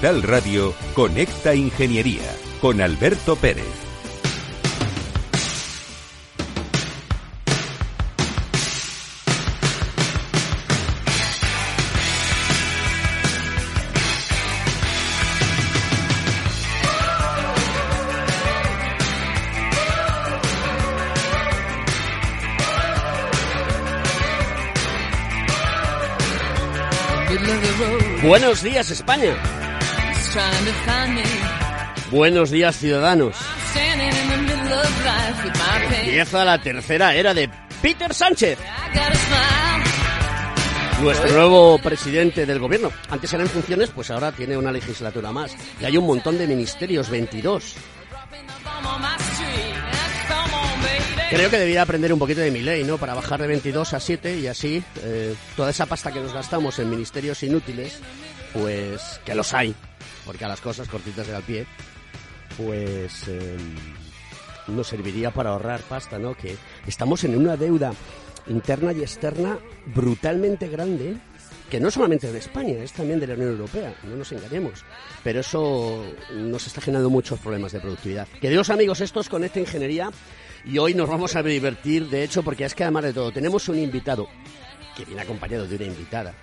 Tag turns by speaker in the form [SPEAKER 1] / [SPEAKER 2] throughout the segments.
[SPEAKER 1] Capital Radio, Conecta Ingeniería con Alberto Pérez.
[SPEAKER 2] Buenos días España. Buenos días ciudadanos. Empieza la tercera era de Peter Sánchez. Nuestro nuevo presidente del gobierno. Antes era en funciones, pues ahora tiene una legislatura más. Y hay un montón de ministerios, 22. Creo que debía aprender un poquito de mi ley, ¿no? Para bajar de 22 a 7 y así eh, toda esa pasta que nos gastamos en ministerios inútiles, pues que los hay, porque a las cosas cortitas del pie, pues eh, nos serviría para ahorrar pasta, ¿no? Que estamos en una deuda interna y externa brutalmente grande, que no solamente de España, es también de la Unión Europea, no nos engañemos. Pero eso nos está generando muchos problemas de productividad. Queridos amigos, esto es Conecta Ingeniería y hoy nos vamos a divertir, de hecho, porque es que además de todo, tenemos un invitado que viene acompañado de una invitada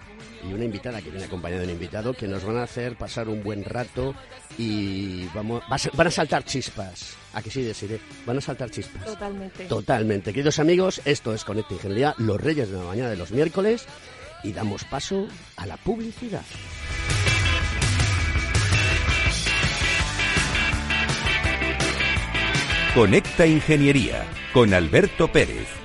[SPEAKER 2] y una invitada que viene acompañada de un invitado que nos van a hacer pasar un buen rato y vamos, van a saltar chispas. ¿A que sí, deciré? Van a saltar chispas.
[SPEAKER 3] Totalmente.
[SPEAKER 2] Totalmente. Queridos amigos, esto es Conecta Ingeniería, los reyes de la mañana de los miércoles y damos paso a la publicidad.
[SPEAKER 1] Conecta Ingeniería con Alberto Pérez.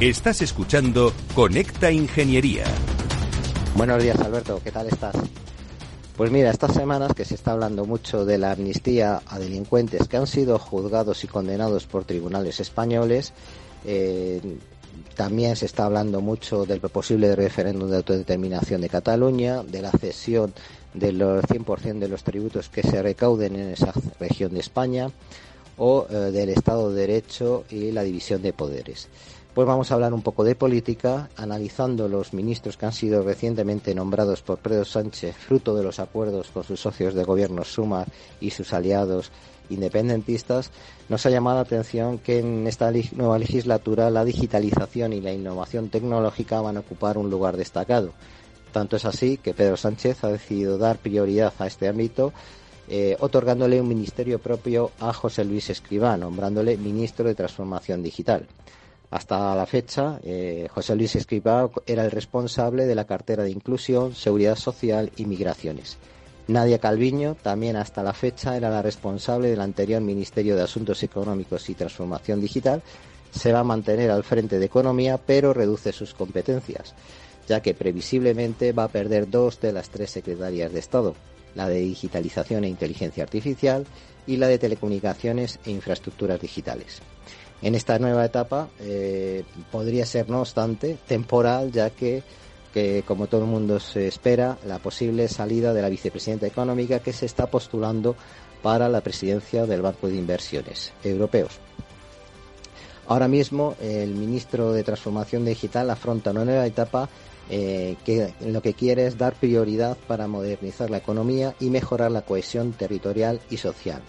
[SPEAKER 1] Estás escuchando Conecta Ingeniería.
[SPEAKER 4] Buenos días, Alberto. ¿Qué tal estás? Pues mira, estas semanas que se está hablando mucho de la amnistía a delincuentes que han sido juzgados y condenados por tribunales españoles, eh, también se está hablando mucho del posible referéndum de autodeterminación de Cataluña, de la cesión del 100% de los tributos que se recauden en esa región de España o eh, del Estado de Derecho y la división de poderes. Pues vamos a hablar un poco de política, analizando los ministros que han sido recientemente nombrados por Pedro Sánchez, fruto de los acuerdos con sus socios de gobierno Sumar y sus aliados independentistas, nos ha llamado la atención que en esta nueva legislatura la digitalización y la innovación tecnológica van a ocupar un lugar destacado. Tanto es así que Pedro Sánchez ha decidido dar prioridad a este ámbito, eh, otorgándole un ministerio propio a José Luis Escribá, nombrándole ministro de Transformación Digital. Hasta la fecha, eh, José Luis Escribá era el responsable de la cartera de Inclusión, Seguridad Social y Migraciones. Nadia Calviño, también hasta la fecha, era la responsable del anterior Ministerio de Asuntos Económicos y Transformación Digital. Se va a mantener al frente de Economía, pero reduce sus competencias, ya que previsiblemente va a perder dos de las tres secretarias de Estado, la de Digitalización e Inteligencia Artificial y la de Telecomunicaciones e Infraestructuras Digitales. En esta nueva etapa eh, podría ser, no obstante, temporal, ya que como todo el mundo se espera, la posible salida de la vicepresidenta económica que se está postulando para la presidencia del Banco de Inversiones Europeos. Ahora mismo, el ministro de Transformación Digital afronta una nueva etapa eh, que lo que quiere es dar prioridad para modernizar la economía y mejorar la cohesión territorial y social.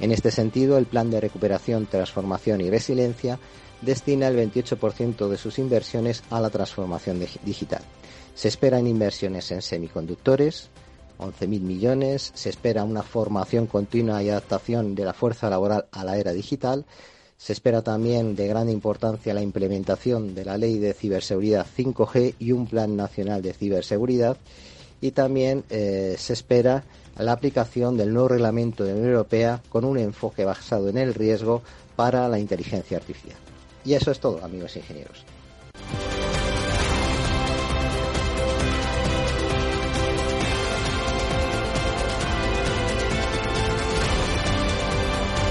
[SPEAKER 4] En este sentido, el Plan de Recuperación, Transformación y Resiliencia destina el 28% de sus inversiones a la transformación digital. Se esperan inversiones en semiconductores, 11.000 millones. Se espera una formación continua y adaptación de la fuerza laboral a la era digital. Se espera también de gran importancia la implementación de la ley de ciberseguridad 5G y un plan nacional de ciberseguridad. Y también eh, se espera la aplicación del nuevo reglamento de la Unión Europea con un enfoque basado en el riesgo para la inteligencia artificial. Y eso es todo, amigos ingenieros.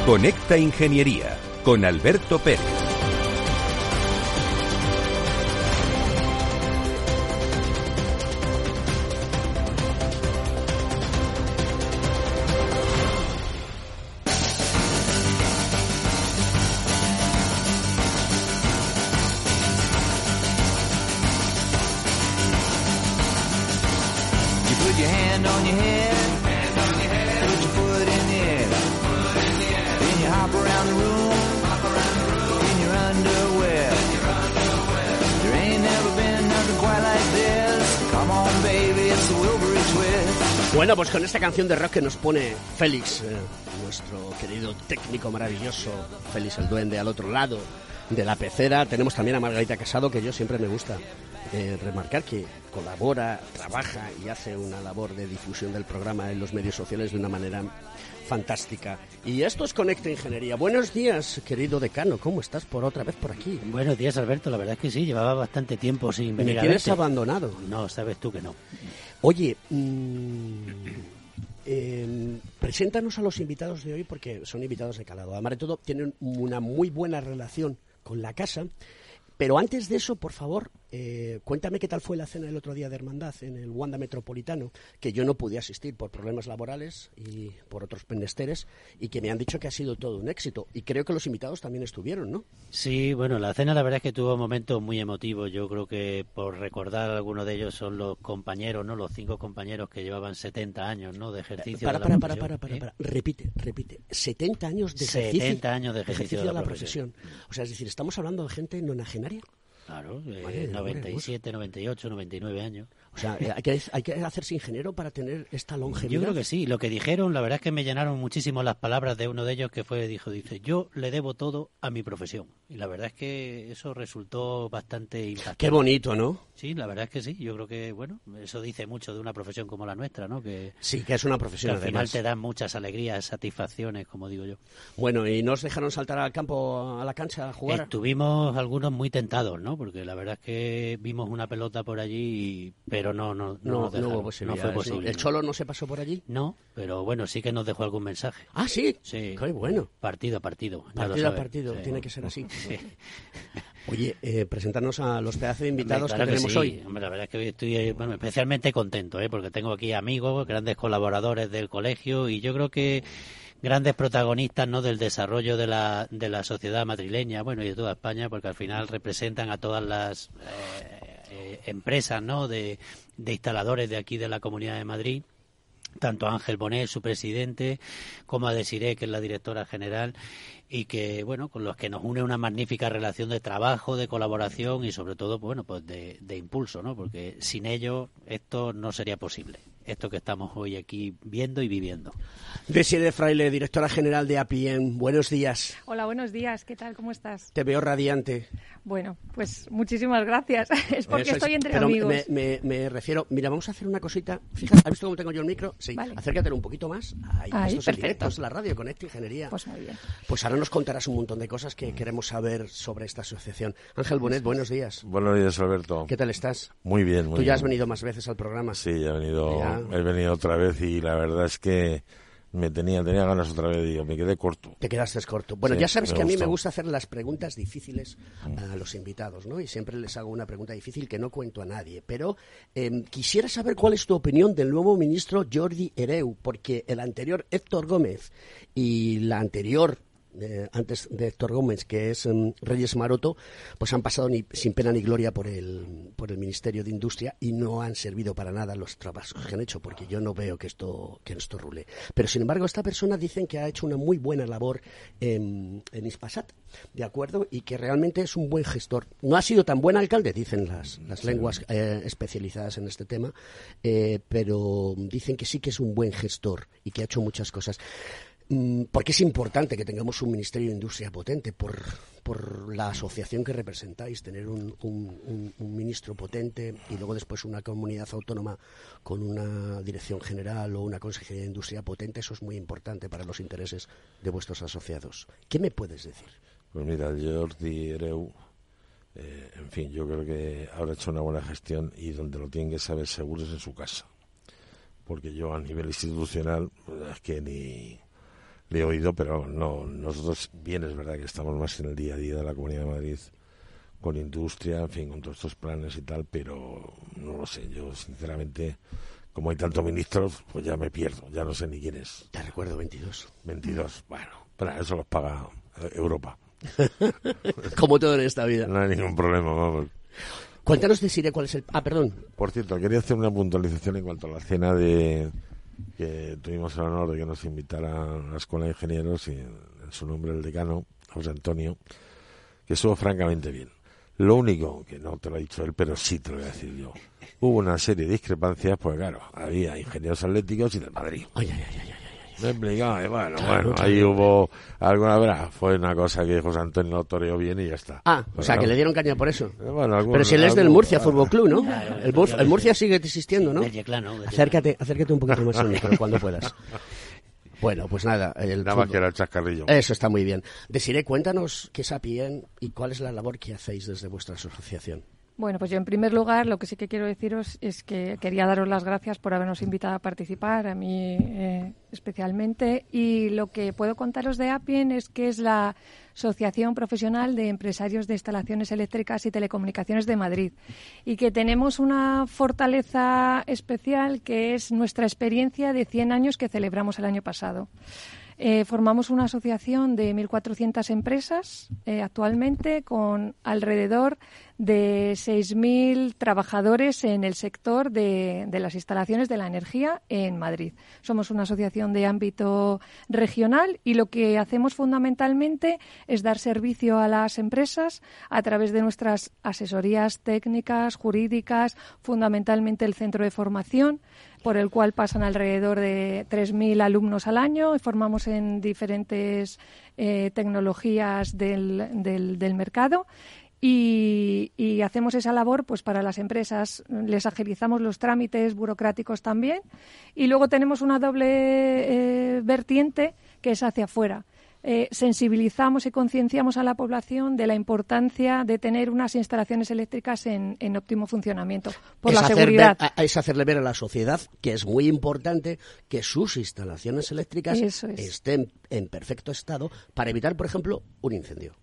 [SPEAKER 1] Conecta Ingeniería con Alberto Pérez.
[SPEAKER 2] Esta canción de rock que nos pone Félix, eh, nuestro querido técnico maravilloso, Félix el Duende, al otro lado de la pecera, tenemos también a Margarita Casado, que yo siempre me gusta eh, remarcar que colabora, trabaja y hace una labor de difusión del programa en los medios sociales de una manera fantástica. Y esto es Conecta Ingeniería. Buenos días, querido decano. ¿Cómo estás por otra vez por aquí?
[SPEAKER 3] Buenos días, Alberto. La verdad es que sí, llevaba bastante tiempo sin venir
[SPEAKER 2] ¿Me tienes abandonado?
[SPEAKER 3] No, sabes tú que no.
[SPEAKER 2] Oye, mmm, eh, preséntanos a los invitados de hoy porque son invitados de calado. Además de todo, tienen una muy buena relación con la casa. Pero antes de eso, por favor, eh, cuéntame qué tal fue la cena el otro día de Hermandad en el Wanda Metropolitano, que yo no pude asistir por problemas laborales y por otros penesteres, y que me han dicho que ha sido todo un éxito. Y creo que los invitados también estuvieron, ¿no?
[SPEAKER 3] Sí, bueno, la cena la verdad es que tuvo momentos muy emotivos. Yo creo que por recordar algunos de ellos son los compañeros, ¿no? Los cinco compañeros que llevaban 70 años, ¿no? De ejercicio
[SPEAKER 2] para,
[SPEAKER 3] de la
[SPEAKER 2] para, para, para, ¿eh? para, Repite, repite. 70 años de ejercicio,
[SPEAKER 3] 70 años de ejercicio, de, la,
[SPEAKER 2] profesión. O sea, es decir, estamos hablando de gente nonagenaria.
[SPEAKER 3] Claro, eh, 97, 98, 99 años.
[SPEAKER 2] O sea, hay que, hay que hacerse ingeniero para tener esta longevidad.
[SPEAKER 3] Yo creo que sí. Lo que dijeron, la verdad es que me llenaron muchísimo las palabras de uno de ellos que fue, dijo, dice, yo le debo todo a mi profesión. Y la verdad es que eso resultó bastante impactante.
[SPEAKER 2] Qué bonito, ¿no?
[SPEAKER 3] Sí, la verdad es que sí. Yo creo que, bueno, eso dice mucho de una profesión como la nuestra, ¿no? Que,
[SPEAKER 2] sí, que es una profesión.
[SPEAKER 3] Que al final te dan muchas alegrías, satisfacciones, como digo yo.
[SPEAKER 2] Bueno, ¿y nos dejaron saltar al campo, a la cancha a jugar?
[SPEAKER 3] Estuvimos algunos muy tentados, ¿no? Porque la verdad es que vimos una pelota por allí, pero no, no, no, no, no,
[SPEAKER 2] no fue posible. ¿El Cholo no se pasó por allí?
[SPEAKER 3] No, pero bueno, sí que nos dejó algún mensaje.
[SPEAKER 2] Ah, sí.
[SPEAKER 3] Sí.
[SPEAKER 2] Qué bueno.
[SPEAKER 3] Partido a partido.
[SPEAKER 2] Partido a partido, tiene que ser así. Oye, eh, presentarnos a los pedazos de invitados que tenemos hoy.
[SPEAKER 3] la verdad es que estoy eh, especialmente contento, ¿eh? porque tengo aquí amigos, grandes colaboradores del colegio y yo creo que grandes protagonistas no del desarrollo de la, de la sociedad madrileña, bueno, y de toda España, porque al final representan a todas las eh, empresas, ¿no? De, instaladores de aquí de la Comunidad de Madrid tanto a Ángel Bonet, su presidente, como a Desiré, que es la directora general, y que, bueno, con los que nos une una magnífica relación de trabajo, de colaboración y sobre todo, bueno, pues de, de impulso, ¿no? Porque sin ello esto no sería posible esto que estamos hoy aquí viendo y viviendo.
[SPEAKER 2] de Fraile, directora general de APIEN, buenos días.
[SPEAKER 5] Hola, buenos días, ¿qué tal? ¿Cómo estás?
[SPEAKER 2] Te veo radiante.
[SPEAKER 5] Bueno, pues muchísimas gracias. es porque estoy entre amigos.
[SPEAKER 2] Me, me, refiero, mira, vamos a hacer una cosita. Fíjate, ¿has visto cómo tengo yo el micro? Sí, vale. acércatelo un poquito más. Ahí, Ahí esto es la radio, Conecta Ingeniería.
[SPEAKER 5] Pues muy bien.
[SPEAKER 2] Pues ahora nos contarás un montón de cosas que queremos saber sobre esta asociación. Ángel Bonet, buenos días.
[SPEAKER 6] Buenos días, Alberto.
[SPEAKER 2] ¿Qué tal estás?
[SPEAKER 6] Muy bien, muy
[SPEAKER 2] Tú
[SPEAKER 6] ya
[SPEAKER 2] has venido más veces al programa.
[SPEAKER 6] Sí, ya he venido he venido otra vez y la verdad es que me tenía, tenía ganas otra vez, digo, me quedé corto.
[SPEAKER 2] Te quedaste corto. Bueno, ya sabes que a mí me gusta hacer las preguntas difíciles a los invitados, ¿no? Y siempre les hago una pregunta difícil que no cuento a nadie. Pero em, quisiera saber cuál es tu opinión del nuevo ministro Jordi Hereu, porque el anterior Héctor Gómez y la anterior antes de Héctor Gómez, que es em, Reyes Maroto, pues han pasado ni, sin pena ni gloria por el, por el Ministerio de Industria y no han servido para nada los trabajos que han hecho, porque yo no veo que esto, que esto rule. Pero sin embargo, esta persona dicen que ha hecho una muy buena labor en, en Ispasat, ¿de acuerdo? Y que realmente es un buen gestor. No ha sido tan buen alcalde, dicen las, las lenguas eh, especializadas en este tema, eh, pero dicen que sí que es un buen gestor y que ha hecho muchas cosas. Mm, porque es importante que tengamos un Ministerio de Industria potente por, por la asociación que representáis, tener un, un, ministro potente y luego después una comunidad autónoma con una dirección general o una consejería de industria potente, eso es muy importante para los intereses de vuestros asociados. ¿Qué me puedes decir?
[SPEAKER 6] Pues mira, Jordi Ereu, eh, en fin, yo creo que habrá hecho una buena gestión y donde lo tienen que saber seguro es en su casa. Porque yo a nivel institucional, es que ni, le he oído, pero no, nosotros bien es verdad que estamos más en el día a día de la Comunidad de Madrid con industria, en fin, con todos estos planes y tal, pero no lo sé, yo sinceramente, como hay tantos ministros, pues ya me pierdo, ya no sé ni quién es.
[SPEAKER 2] Te recuerdo 22.
[SPEAKER 6] 22, bueno, pero eso los paga eh, Europa.
[SPEAKER 2] como todo en esta vida.
[SPEAKER 6] No hay ningún problema, vamos.
[SPEAKER 2] Cuéntanos, Sire cuál es el... Ah, perdón.
[SPEAKER 6] Por cierto, quería hacer una puntualización en cuanto a la cena de que tuvimos el honor de que nos invitara a la Escuela de Ingenieros y en, su nombre el decano, José Antonio, que estuvo francamente bien. Lo único, que no te lo ha dicho él, pero sí te lo voy a decir yo, hubo una serie de discrepancias, pues claro, había ingenieros atléticos y del Madrid.
[SPEAKER 2] Ay, ay, ay,
[SPEAKER 6] me explicaba, y bueno, bueno, ahí hubo alguna verdad, fue una cosa que José Antonio lo toreó bien y ya está.
[SPEAKER 2] Ah, o sea, que le dieron caña por eso. Eh, Pero si él es del Murcia Fútbol Club, ¿no? el, Murcia sigue existiendo, ¿no? Acércate, acércate un poquito más al micro cuando puedas. Bueno, pues nada. El
[SPEAKER 6] nada más que era el chascarrillo.
[SPEAKER 2] Eso está muy bien. Desiré, cuéntanos qué es APIEN y cuál es la labor que hacéis desde vuestra asociación.
[SPEAKER 5] Bueno, pues yo en primer lugar lo que sí que quiero deciros es que quería daros las gracias por habernos invitado a participar, a mí eh, especialmente. Y lo que puedo contaros de APIEN es que es la Asociación Profesional de Empresarios de Instalaciones Eléctricas y Telecomunicaciones de Madrid y que tenemos una fortaleza especial que es nuestra experiencia de 100 años que celebramos el año pasado. Eh, formamos una asociación de 1.400 empresas eh, actualmente con alrededor de 6.000 trabajadores en el sector de, las instalaciones de la energía en Madrid. Somos una asociación de ámbito regional y lo que hacemos fundamentalmente es dar servicio a las empresas a través de nuestras asesorías técnicas, jurídicas, fundamentalmente el centro de formación por el cual pasan alrededor de 3.000 alumnos al año formamos en diferentes eh, tecnologías del, del, mercado. Y, hacemos esa labor pues para las empresas. Les agilizamos los trámites burocráticos también. Y luego tenemos una doble eh, vertiente que es hacia afuera eh, sensibilizamos y concienciamos a la población de la importancia de tener unas instalaciones eléctricas en, óptimo funcionamiento por la seguridad.
[SPEAKER 2] es hacerle ver a la sociedad que es muy importante que sus instalaciones eléctricas estén en perfecto estado para evitar, por ejemplo, un incendio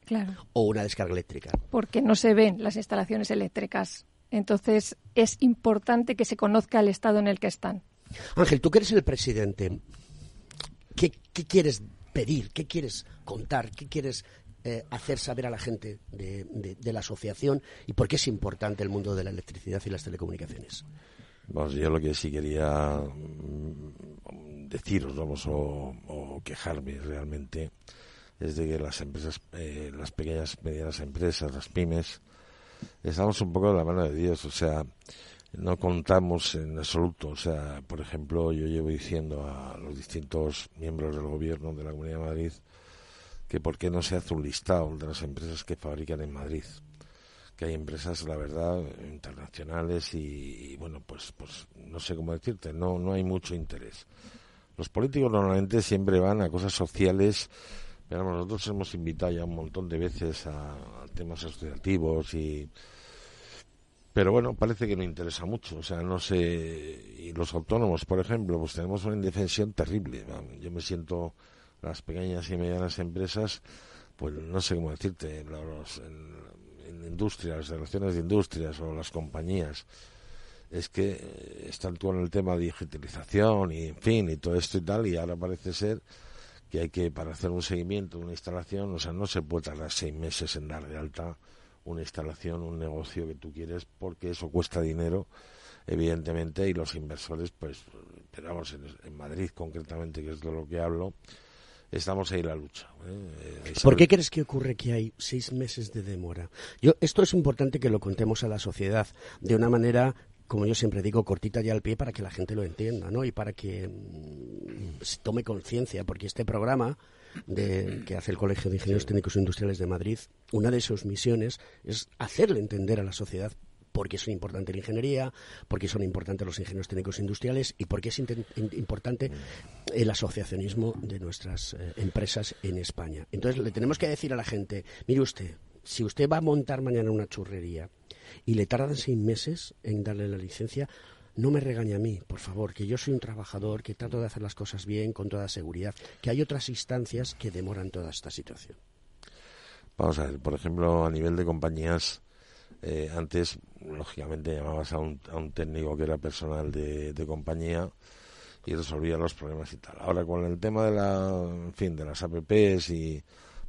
[SPEAKER 2] o una descarga eléctrica.
[SPEAKER 5] Porque no se ven las instalaciones eléctricas. Entonces es importante que se conozca el estado en el que están.
[SPEAKER 2] Ángel, tú que eres el presidente, ¿qué, quieres pedir? ¿Qué quieres contar? ¿Qué quieres eh, hacer saber a la gente de, la asociación y por qué es importante el mundo de la electricidad y las telecomunicaciones?
[SPEAKER 6] Pues yo lo que sí quería mm, deciros, vamos, o, quejarme realmente, es de que las empresas, eh, las pequeñas, medianas empresas, las pymes, estamos un poco de la mano de Dios, o sea, no contamos en absoluto. O sea, por ejemplo, yo llevo diciendo a los distintos miembros del gobierno de la Comunidad de Madrid que por qué no se hace un listado de las empresas que fabrican en Madrid. Que hay empresas, la verdad, internacionales y, bueno, pues, pues no sé cómo decirte, no, no hay mucho interés. Los políticos normalmente siempre van a cosas sociales, pero nosotros hemos invitado ya un montón de veces a temas asociativos y pero bueno, parece que no interesa mucho. O sea, no sé. Y los autónomos, por ejemplo, pues tenemos una indefensión terrible. Yo me siento las pequeñas y medianas empresas, pues no sé cómo decirte, los, en, industria, las relaciones de industrias o las compañías. Es que están todo en el tema de digitalización y en fin y todo esto y tal, y ahora parece ser que hay que, para hacer un seguimiento de una instalación, o sea, no se puede tardar seis meses en dar de alta una instalación, un negocio que tú quieres, porque eso cuesta dinero, evidentemente, y los inversores, pues, esperamos en, Madrid concretamente, que es de lo que hablo, estamos ahí en la lucha. ¿eh?
[SPEAKER 2] Eh, ¿Por qué crees que ocurre que hay seis meses de demora? Yo, esto es importante que lo contemos a la sociedad de una manera como yo siempre digo, cortita ya al pie para que la gente lo entienda, ¿no? Y para que mm, tome conciencia, porque este programa de, que hace el Colegio de Ingenieros Técnicos Industriales de Madrid, una de sus misiones es hacerle entender a la sociedad por qué es importante la ingeniería, por qué son importantes los ingenieros técnicos industriales y por qué es importante el asociacionismo de nuestras eh, empresas en España. Entonces le tenemos que decir a la gente, mire usted, si usted va a montar mañana una churrería y le tardan seis meses en darle la licencia, no me regañe a mí, por favor, que yo soy un trabajador, que trato de hacer las cosas bien, con toda seguridad, que hay otras instancias que demoran toda esta situación.
[SPEAKER 6] Vamos a ver, por ejemplo, a nivel de compañías, eh, antes, lógicamente, llamabas a un, a un, técnico que era personal de, compañía y resolvía los problemas y tal. Ahora, con el tema de la, en fin, de las APPs y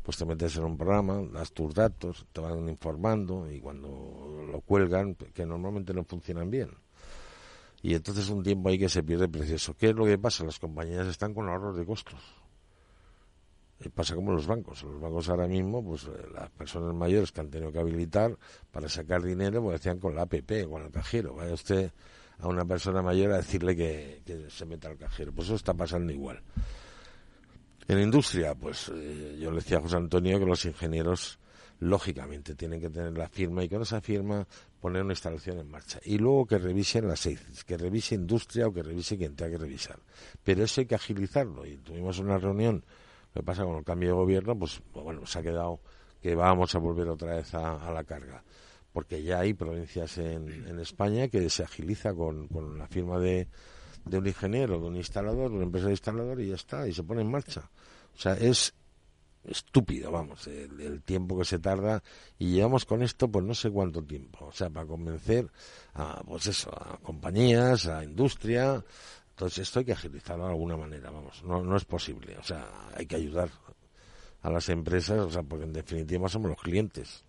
[SPEAKER 6] pues te metes en un programa, das tus datos, te van informando y cuando lo cuelgan, que normalmente no funcionan bien y entonces un tiempo ahí que se pierde precioso. ¿Qué es lo que pasa? Las compañías están con ahorros de costos. Y pasa como los bancos. Los bancos ahora mismo, pues eh, las personas mayores que han tenido que habilitar para sacar dinero, pues decían con la APP, con el cajero. Vaya usted a una persona mayor a decirle que, se meta al cajero. Pues eso está pasando igual. En industria, pues eh, yo le decía a José Antonio que los ingenieros lógicamente tienen que tener la firma y con esa firma poner una instalación en marcha. Y luego que revisen las seis, que revise industria o que revise quien tenga que revisar. Pero eso hay que agilizarlo. Y tuvimos una reunión, lo que pasa con el cambio de gobierno, pues bueno, se ha quedado que vamos a volver otra vez a, la carga. Porque ya hay provincias en, en España que se agiliza con, con la firma de, de un ingeniero, de un instalador, de una empresa de instalador y ya está, y se pone en marcha. O sea, es estúpido, vamos, el, tiempo que se tarda. Y llevamos con esto pues no sé cuánto tiempo, o sea, para convencer a, pues eso, a compañías, a industria, entonces esto hay que agilizarlo de alguna manera, vamos, no, no es posible, o sea, hay que ayudar a las empresas, o sea, porque en definitiva somos los clientes.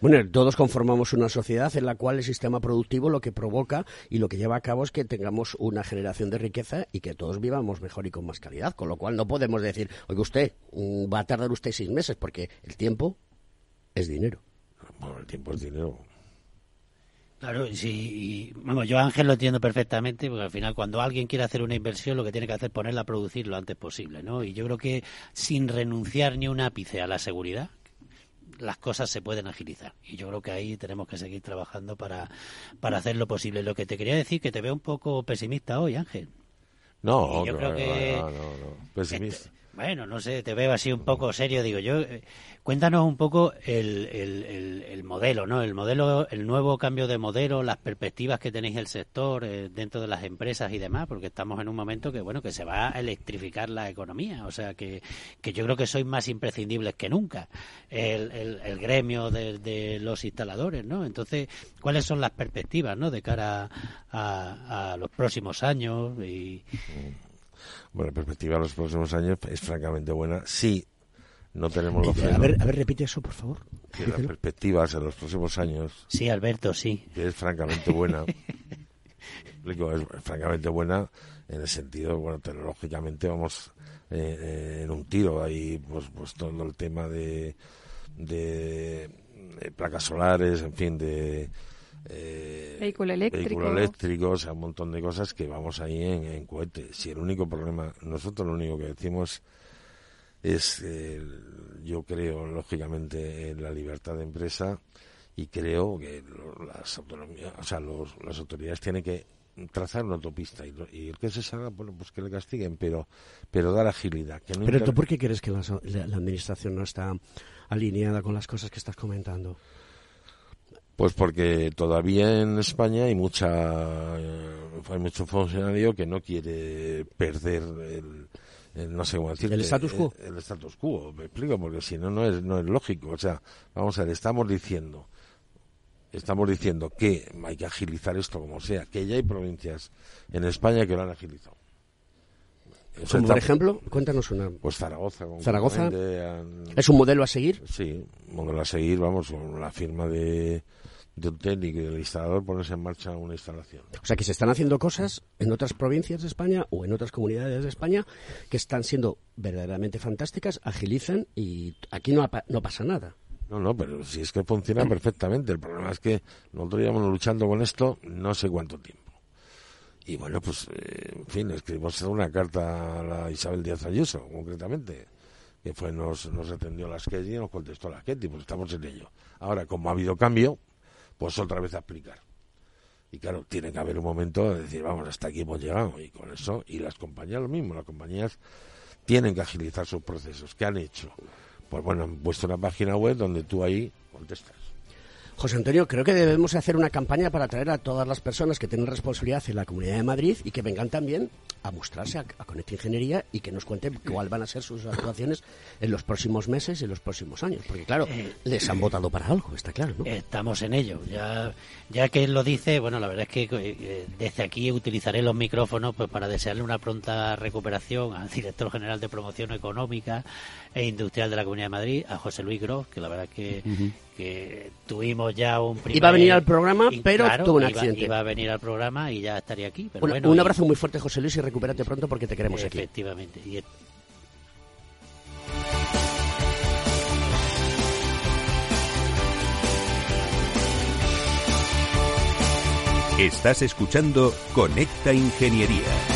[SPEAKER 2] Bueno, todos conformamos una sociedad en la cual el sistema productivo lo que provoca y lo que lleva a cabo es que tengamos una generación de riqueza y que todos vivamos mejor y con más calidad. Con lo cual no podemos decir, oiga usted, mm, va a tardar usted seis meses porque el tiempo es dinero.
[SPEAKER 6] Bueno, el tiempo es dinero.
[SPEAKER 3] Claro, sí, vamos, yo Ángel lo entiendo perfectamente, porque al final cuando alguien quiere hacer una inversión lo que tiene que hacer es ponerla a producir lo antes posible, ¿no? Y yo creo que sin renunciar ni un ápice a la seguridad, las cosas se pueden agilizar. Y yo creo que ahí tenemos que seguir trabajando para, para hacer lo posible. Lo que te quería decir que te veo un poco pesimista hoy, Ángel.
[SPEAKER 6] No, yo creo que... no, no, Pesimista.
[SPEAKER 3] Bueno, no sé, te veo así un poco serio, digo yo. Eh, cuéntanos un poco el, el, el, modelo, ¿no? El modelo, el nuevo cambio de modelo, las perspectivas que tenéis el sector eh, dentro de las empresas y demás, porque estamos en un momento que, bueno, que se va a electrificar la economía, o sea, que, que yo creo que sois más imprescindibles que nunca, el, gremio de, de, los instaladores, ¿no? Entonces, ¿cuáles son las perspectivas, ¿no? De cara a, a los próximos años y...
[SPEAKER 6] Bueno, la perspectiva de los próximos años es francamente buena. Sí, no tenemos los
[SPEAKER 2] eh, A ver, a ver, repite eso, por favor.
[SPEAKER 6] Que las perspectivas en los próximos años.
[SPEAKER 3] Sí, Alberto, sí.
[SPEAKER 6] Que es francamente buena. es francamente buena en el sentido, bueno, tecnológicamente vamos eh, eh, en un tiro. Ahí, pues, pues todo el tema de, de placas solares, en fin, de
[SPEAKER 5] eh, vehículo eléctrico.
[SPEAKER 6] Vehículo eléctrico, o sea, un montón de cosas que vamos ahí en, en cohete. Si el único problema, nosotros lo único que decimos es, eh, yo creo, lógicamente, en la libertad de empresa y creo que las autonomías, o sea, las autoridades tienen que trazar una autopista y, el que se salga, bueno, pues que le castiguen, pero, pero dar agilidad. Que
[SPEAKER 2] pero tú, ¿por qué crees que la, la administración no está alineada con las cosas que estás comentando?
[SPEAKER 6] Pues porque todavía en España hay mucha eh, hay mucho funcionario que no quiere perder el, no sé cómo decir
[SPEAKER 2] el status quo
[SPEAKER 6] el, status quo me explico porque si no no es no es lógico. O sea vamos a ver estamos diciendo estamos diciendo que hay que agilizar esto como sea que ya hay provincias en España que lo han agilizado
[SPEAKER 2] por ejemplo, cuéntanos una.
[SPEAKER 6] Pues Zaragoza.
[SPEAKER 2] Zaragoza. ¿Es un modelo a seguir?
[SPEAKER 6] Sí, modelo a seguir, vamos, con la firma de, de un técnico y del instalador ponerse en marcha una instalación.
[SPEAKER 2] O sea que se están haciendo cosas en otras provincias de España o en otras comunidades de España que están siendo verdaderamente fantásticas, agilizan y aquí no, no pasa nada.
[SPEAKER 6] No, no, pero si es que funciona perfectamente. El problema es que nosotros llevamos luchando con esto no sé cuánto tiempo. Y bueno, pues, eh, en fin, escribimos una carta a la Isabel Díaz Ayuso, concretamente, que fue nos, nos atendió la Sketty y nos contestó la Sketty, pues estamos en ello. Ahora, como ha habido cambio, pues otra vez a explicar. Y claro, tiene que haber un momento de decir, vamos, hasta aquí hemos llegado. Y con eso, y las compañías lo mismo, las compañías tienen que agilizar sus procesos. ¿Qué han hecho? Pues bueno, han puesto una página web donde tú ahí contestas.
[SPEAKER 2] José Antonio, creo que debemos hacer una campaña para atraer a todas las personas que tienen responsabilidad en la Comunidad de Madrid y que vengan también a mostrarse a, a Ingeniería y que nos cuenten cuáles van a ser sus actuaciones en los próximos meses y en los próximos años. Porque claro, eh, les han votado para algo, está claro. ¿no?
[SPEAKER 3] Estamos en ello. Ya, ya que él lo dice, bueno, la verdad es que eh, desde aquí utilizaré los micrófonos pues para desearle una pronta recuperación al director general de promoción económica e industrial de la Comunidad de Madrid, a José Luis Gross, que la verdad es que, que tuvimos ya un
[SPEAKER 2] primer... Iba a venir al programa, pero tuvo un accidente.
[SPEAKER 3] Iba a venir al programa y ya estaría aquí. Pero
[SPEAKER 2] un,
[SPEAKER 3] bueno,
[SPEAKER 2] un abrazo muy fuerte, José Luis, y recupérate pronto porque te queremos
[SPEAKER 3] aquí. Efectivamente.
[SPEAKER 1] Estás escuchando Conecta Ingeniería.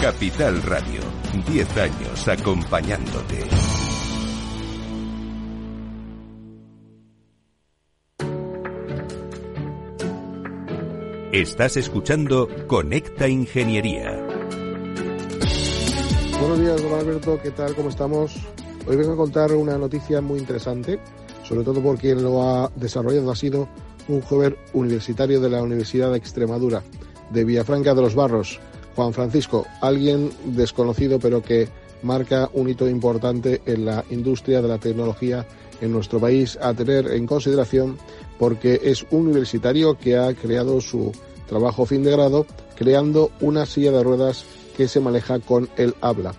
[SPEAKER 1] Capital Radio, 10 años acompañándote. Estás escuchando Conecta Ingeniería.
[SPEAKER 7] Buenos días, don Alberto, ¿qué tal? ¿Cómo estamos? Hoy vengo a contar una noticia muy interesante, sobre todo porque lo ha desarrollado ha sido un joven universitario de la Universidad de Extremadura, de Villafranca de los Barros, Juan Francisco, alguien desconocido pero que marca un hito importante en la industria de la tecnología en nuestro país a tener en consideración porque es un universitario que ha creado su trabajo fin de grado creando una silla de ruedas que se maneja con el habla.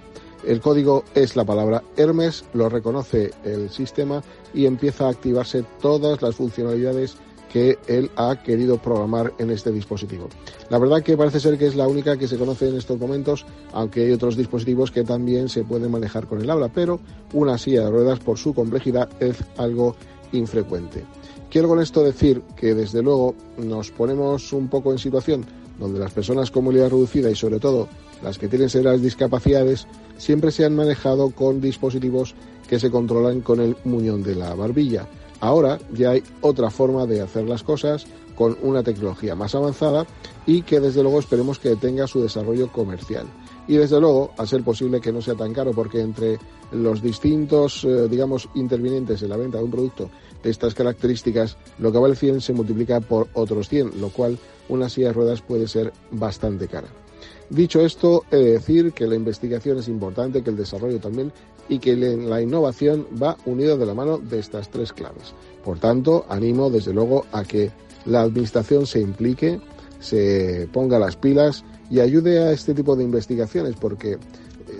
[SPEAKER 7] El código es la palabra Hermes, lo reconoce el sistema y empieza a activarse todas las funcionalidades que él ha querido programar en este dispositivo. La verdad que parece ser que es la única que se conoce en estos momentos, aunque hay otros dispositivos que también se pueden manejar con el habla, pero una silla de ruedas por su complejidad es algo infrecuente. Quiero con esto decir que desde luego nos ponemos un poco en situación donde las personas con movilidad reducida y sobre todo las que tienen severas discapacidades siempre se han manejado con dispositivos que se controlan con el muñón de la barbilla. Ahora ya hay otra forma de hacer las cosas con una tecnología más avanzada y que desde luego esperemos que tenga su desarrollo comercial. Y desde luego, a ser posible que no sea tan caro, porque entre los distintos, eh, digamos, intervinientes en la venta de un producto de estas características, lo que vale 100 se multiplica por otros 100, lo cual una silla de ruedas puede ser bastante cara. Dicho esto, he de decir que la investigación es importante, que el desarrollo también y que la innovación va unido de la mano de estas tres claves. Por tanto, animo desde luego a que la administración se implique, se ponga las pilas y ayude a este tipo de investigaciones, porque eh,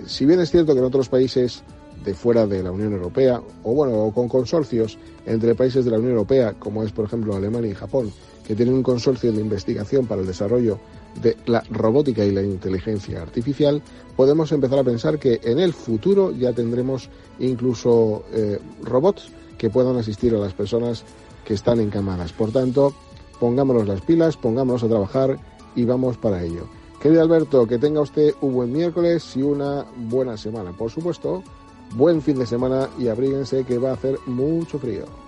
[SPEAKER 7] si bien es cierto que en otros países de fuera de la Unión Europea, o bueno, con consorcios entre países de la Unión Europea, como es por ejemplo Alemania y Japón, que tienen un consorcio de investigación para el desarrollo de la robótica y la inteligencia artificial, podemos empezar a pensar que en el futuro ya tendremos incluso eh, robots que puedan asistir a las personas que están encamadas. Por tanto, pongámonos las pilas, pongámonos a trabajar y vamos para ello. Querido Alberto, que tenga usted un buen miércoles y una buena semana. Por supuesto, buen fin de semana y abríguense que va a hacer mucho frío.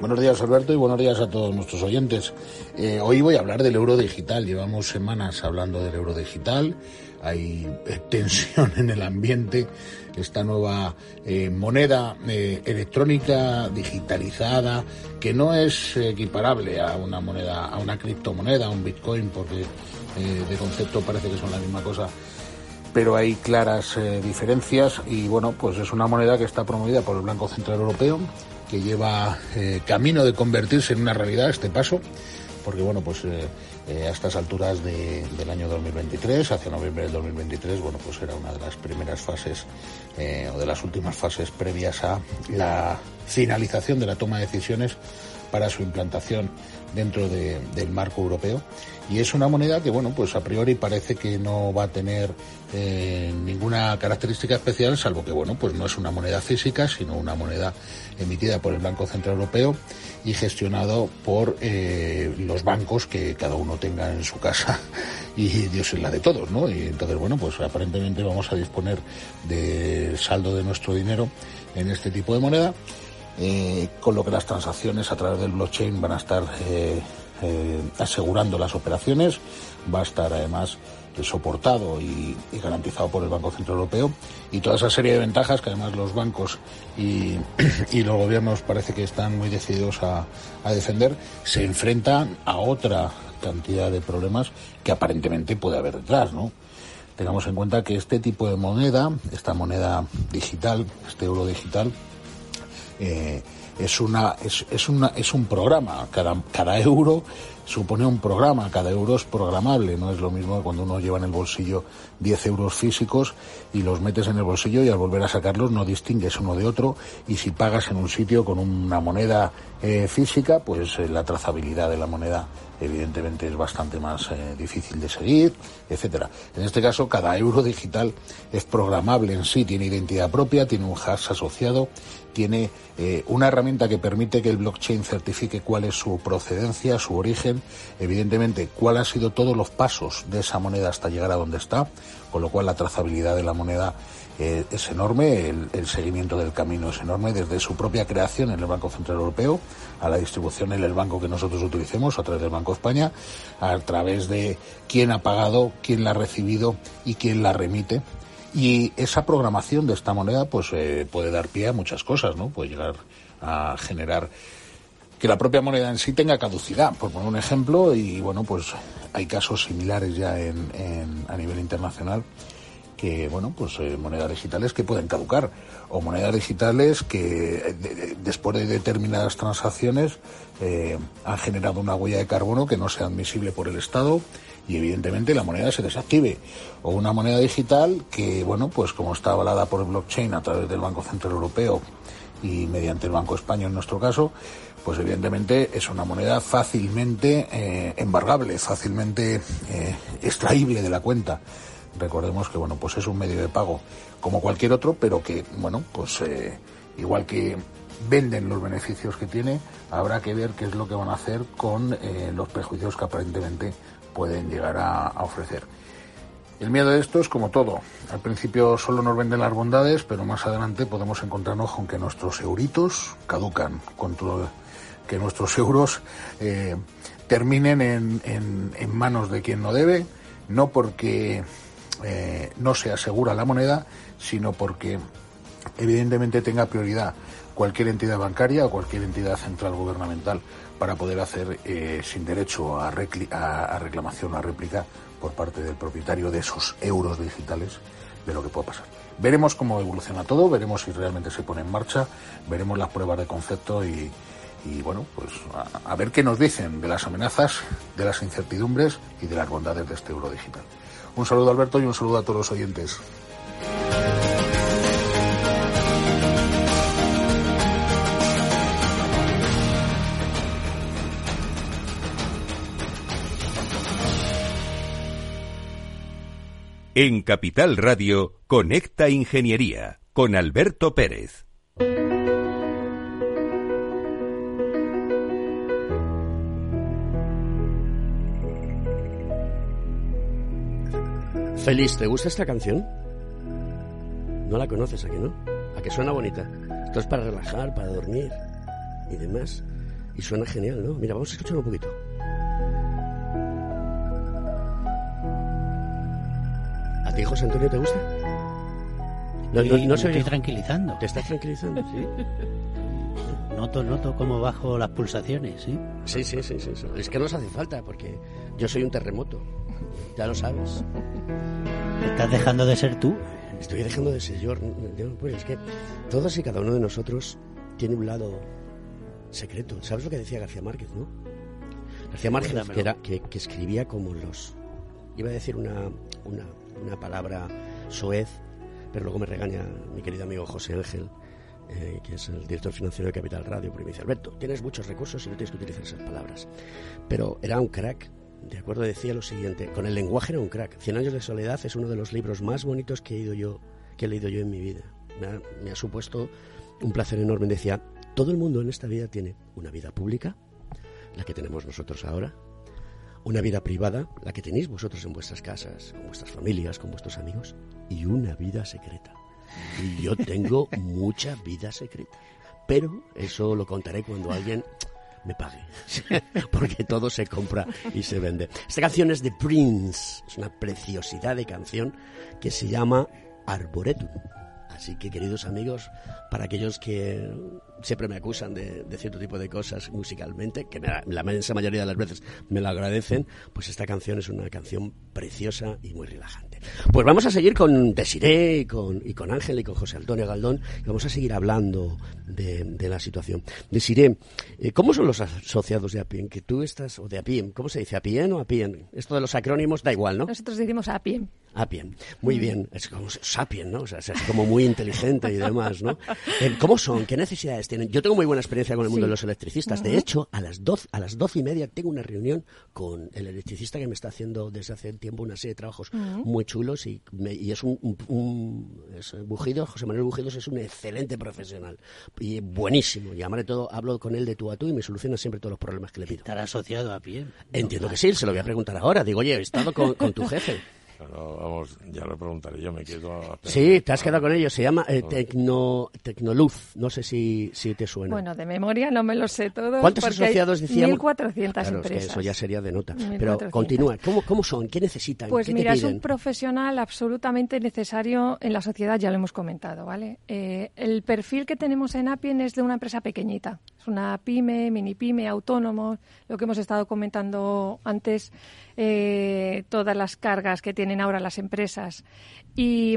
[SPEAKER 8] Buenos días Alberto y buenos días a todos nuestros oyentes. Eh, hoy voy a hablar del euro digital. Llevamos semanas hablando del euro digital. Hay eh, tensión en el ambiente. Esta nueva eh, moneda electrónica digitalizada que no es equiparable a una moneda, a una criptomoneda, a un bitcoin, porque de concepto parece que son la misma cosa pero hay claras diferencias y bueno, pues es una moneda que está promovida por el Banco Central Europeo, que lleva eh, camino de convertirse en una realidad este paso porque bueno, pues eh, eh, a estas alturas del año 2023, hacia noviembre del 2023, bueno, pues era una de las primeras fases o de las últimas fases previas a la finalización de la toma de decisiones para su implantación dentro del marco europeo. Y es una moneda que bueno pues a priori parece que no va a tener eh, ninguna característica especial salvo que bueno pues no es una moneda física sino una moneda emitida por el Banco Central Europeo y gestionado por eh, los bancos que cada uno tenga en su casa y Dios es la de todos no y entonces bueno pues aparentemente vamos a disponer del saldo de nuestro dinero en este tipo de moneda eh, con lo que las transacciones a través del blockchain van a estar eh, eh, asegurando las operaciones, va a estar además soportado y, garantizado por el Banco Central Europeo y toda esa serie de ventajas que además los bancos y, los gobiernos parece que están muy decididos a, defender se enfrentan a otra cantidad de problemas que aparentemente puede haber detrás, ¿no? Tengamos en cuenta que este tipo de moneda, esta moneda digital, este euro digital, eh, es una es, es, una es un programa. Cada, cada euro supone un programa. Cada euro es programable. No es lo mismo que cuando uno lleva en el bolsillo 10 euros físicos y los metes en el bolsillo y al volver a sacarlos no distingues uno de otro. Y si pagas en un sitio con una moneda eh, física pues eh, la trazabilidad de la moneda evidentemente es bastante más difícil de seguir, etcétera. En este caso, cada euro digital es programable en sí, tiene identidad propia, tiene un hash asociado, tiene eh, una herramienta que permite que el blockchain certifique cuál es su procedencia, su origen, evidentemente cuál han sido todos los pasos de esa moneda hasta llegar a donde está, con lo cual la trazabilidad de la moneda eh, es enorme, el, seguimiento del camino es enorme, desde su propia creación en el Banco Central Europeo a la distribución en el banco que nosotros utilicemos, a través del Banco España, a través de quién ha pagado, quién la ha recibido y quién la remite. Y esa programación de esta moneda pues eh, puede dar pie a muchas cosas, ¿no? Puede llegar a generar que la propia moneda en sí tenga caducidad, por poner un ejemplo, y bueno, pues hay casos similares ya en, a nivel internacional que, bueno, pues eh, monedas digitales que pueden caducar o monedas digitales que eh, después de determinadas transacciones eh, han generado una huella de carbono que no sea admisible por el Estado y evidentemente la moneda se desactive o una moneda digital que, bueno, pues como está avalada por el blockchain a través del Banco Central Europeo y mediante el Banco Español en nuestro caso, pues evidentemente es una moneda fácilmente embargable, fácilmente extraíble de la cuenta. Recordemos que bueno, pues es un medio de pago como cualquier otro, pero que bueno, pues eh, igual que venden los beneficios que tiene, habrá que ver qué es lo que van a hacer con eh, los prejuicios que aparentemente pueden llegar a, ofrecer. El miedo de esto es como todo. Al principio solo nos venden las bondades, pero más adelante podemos encontrarnos con que nuestros euritos caducan, con que nuestros euros eh, terminen en, manos de quien no debe, no porque eh, no se asegura la moneda, sino porque evidentemente tenga prioridad cualquier entidad bancaria o cualquier entidad central gubernamental para poder hacer eh, sin derecho a, a, reclamación o a réplica por parte del propietario de esos euros digitales de lo que pueda pasar. Veremos cómo evoluciona todo, veremos si realmente se pone en marcha, veremos las pruebas de concepto y, bueno, pues a ver qué nos dicen de las amenazas, de las incertidumbres y de las bondades de este euro digital. Un saludo Alberto y un saludo a todos los oyentes.
[SPEAKER 1] En Capital Radio, Conecta Ingeniería con Alberto Pérez.
[SPEAKER 2] Feliz, ¿te gusta esta canción? No la conoces, ¿a que no? ¿A que suena bonita? Esto es para relajar, para dormir y demás. Y suena genial, ¿no? Mira, vamos a escuchar un poquito. ¿A ti, José Antonio, te gusta?
[SPEAKER 3] No, no, estoy tranquilizando.
[SPEAKER 2] ¿Te estás tranquilizando? Sí.
[SPEAKER 3] Noto, noto cómo bajo las pulsaciones, ¿sí?
[SPEAKER 2] Sí, sí, sí, sí. Es que nos hace falta, porque yo soy un terremoto. Ya lo sabes.
[SPEAKER 3] ¿Estás dejando de ser tú?
[SPEAKER 2] Estoy dejando de ser yo. Pues es que todos y cada uno de nosotros tiene un lado secreto. ¿Sabes lo que decía García Márquez, no? García Márquez, que, era, que, que escribía como los... Iba a decir una, una, una palabra soez, pero luego me regaña mi querido amigo José Ángel, eh, que es el director financiero de Capital Radio, pero me dice, Alberto, tienes muchos recursos y no tienes que utilizar esas palabras. Pero era un crack, de acuerdo, decía lo siguiente, con el lenguaje era un crack. Cien años de soledad es uno de los libros más bonitos que he, ido yo, que he leído yo en mi vida. Me ha, me ha supuesto un placer enorme. Decía, todo el mundo en esta vida tiene una vida pública, la que tenemos nosotros ahora, una vida privada, la que tenéis vosotros en vuestras casas, con vuestras familias, con vuestros amigos, y una vida secreta. Y yo tengo mucha vida secreta. Pero eso lo contaré cuando alguien me pague. Porque todo se compra y se vende. Esta canción es de Prince. Es una preciosidad de canción que se llama Arboretum. Así que, queridos amigos, para aquellos que siempre me acusan de, cierto tipo de cosas musicalmente, que me la, inmensa mayoría de las veces me lo agradecen, pues esta canción es una canción preciosa y muy relajante. Pues vamos a seguir con Desiré y con, Ángel y con José Antonio Galdón y vamos a seguir hablando de, de la situación. Desiré, eh, ¿cómo son los asociados de APIEN? Que tú estás, o de APIEN, ¿cómo se dice? ¿APIEN o APIEN? Esto de los acrónimos da igual, ¿no?
[SPEAKER 5] Nosotros decimos APIEN.
[SPEAKER 2] Apien, muy bien, es como sapien, ¿no? O sea, es como muy inteligente y demás, ¿no? Eh, ¿Cómo son? ¿Qué necesidades tienen? Yo tengo muy buena experiencia con el mundo
[SPEAKER 5] Sí.
[SPEAKER 2] de los electricistas. De hecho, a las doce, a las doce y media tengo una reunión con el electricista que me está haciendo desde hace tiempo una serie de trabajos muy chulos y, me- y es un, un- un- es Bujido, José Manuel Bujidos es un excelente profesional y buenísimo. Y además de todo, hablo con él de tú a tú y me soluciona siempre todos los problemas que le pido.
[SPEAKER 3] Estará asociado a pie.
[SPEAKER 2] Entiendo que sí, se lo voy a preguntar ahora. Digo, oye, he estado con, con tu jefe.
[SPEAKER 6] Pero vamos, ya lo preguntaré yo, me quedo a
[SPEAKER 2] Sí, te has quedado con ellos. Se llama eh, Tecno, Tecnoluz. No sé si, si te suena.
[SPEAKER 5] Bueno, de memoria no me lo sé todo.
[SPEAKER 2] ¿Cuántos asociados decíamos?
[SPEAKER 5] 1.400
[SPEAKER 2] Claro, es que
[SPEAKER 5] empresas.
[SPEAKER 2] eso ya sería de nota.
[SPEAKER 5] 1.400.
[SPEAKER 2] Pero continúa. ¿Cómo, ¿Cómo son? ¿Qué necesitan?
[SPEAKER 5] Pues
[SPEAKER 2] ¿Qué
[SPEAKER 5] mira,
[SPEAKER 2] te
[SPEAKER 5] es un
[SPEAKER 2] piden?
[SPEAKER 5] profesional absolutamente necesario en la sociedad, ya lo hemos comentado, ¿vale? Eh, el perfil que tenemos en Apien es de una empresa pequeñita. Es una pyme, mini pyme, autónomo, lo que hemos estado comentando antes, eh, todas las cargas que tienen ahora las empresas. Y,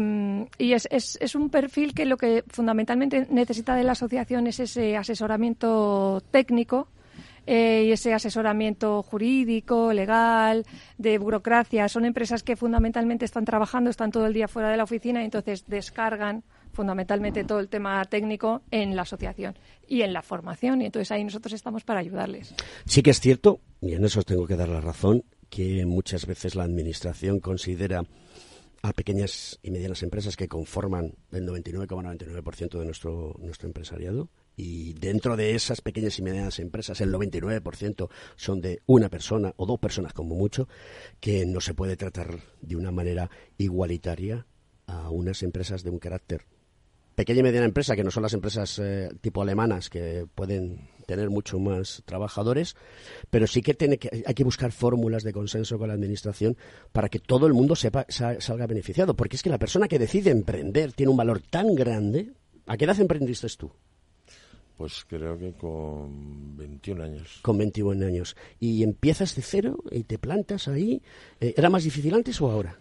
[SPEAKER 5] y es, es, es un perfil que lo que fundamentalmente necesita de la asociación es ese asesoramiento técnico, eh, y ese asesoramiento jurídico, legal, de burocracia. Son empresas que fundamentalmente están trabajando, están todo el día fuera de la oficina y entonces descargan fundamentalmente todo el tema técnico en la asociación y en la formación. Y entonces ahí nosotros estamos para ayudarles.
[SPEAKER 2] Sí que es cierto, y en eso os tengo que dar la razón, que muchas veces la Administración considera a pequeñas y medianas empresas que conforman el 99,99% de nuestro, nuestro empresariado. Y dentro de esas pequeñas y medianas empresas, el 99% son de una persona o dos personas como mucho, que no se puede tratar de una manera igualitaria a unas empresas de un carácter pequeña y mediana empresa, que no son las empresas eh, tipo alemanas, que pueden tener mucho más trabajadores, pero sí que, tiene que hay que buscar fórmulas de consenso con la Administración para que todo el mundo sepa, sa- salga beneficiado. Porque es que la persona que decide emprender tiene un valor tan grande. ¿A qué edad emprendiste tú?
[SPEAKER 6] Pues creo que con 21 años.
[SPEAKER 2] Con 21 años. Y empiezas de cero y te plantas ahí. Eh, ¿Era más difícil antes o ahora?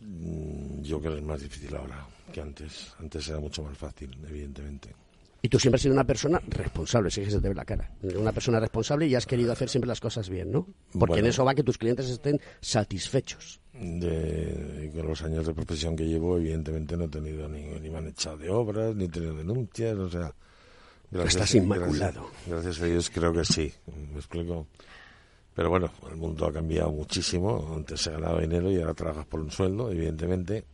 [SPEAKER 6] Mm, Yo creo que es más difícil ahora que antes. Antes era mucho más fácil, evidentemente.
[SPEAKER 2] Y tú siempre has sido una persona responsable, sí que se te ve la cara. Una persona responsable y has querido hacer siempre las cosas bien, ¿no? Porque en eso va que tus clientes estén satisfechos.
[SPEAKER 6] De, con los años de profesión que llevo, evidentemente no he tenido ni, ni me han echado de obras, ni he tenido denuncias, o sea...
[SPEAKER 2] Estás inmaculado.
[SPEAKER 6] Gracias, gracias a Dios creo que sí, me explico. Pero bueno, el mundo ha cambiado muchísimo. Antes se ganaba dinero y ahora trabajas por un sueldo, evidentemente,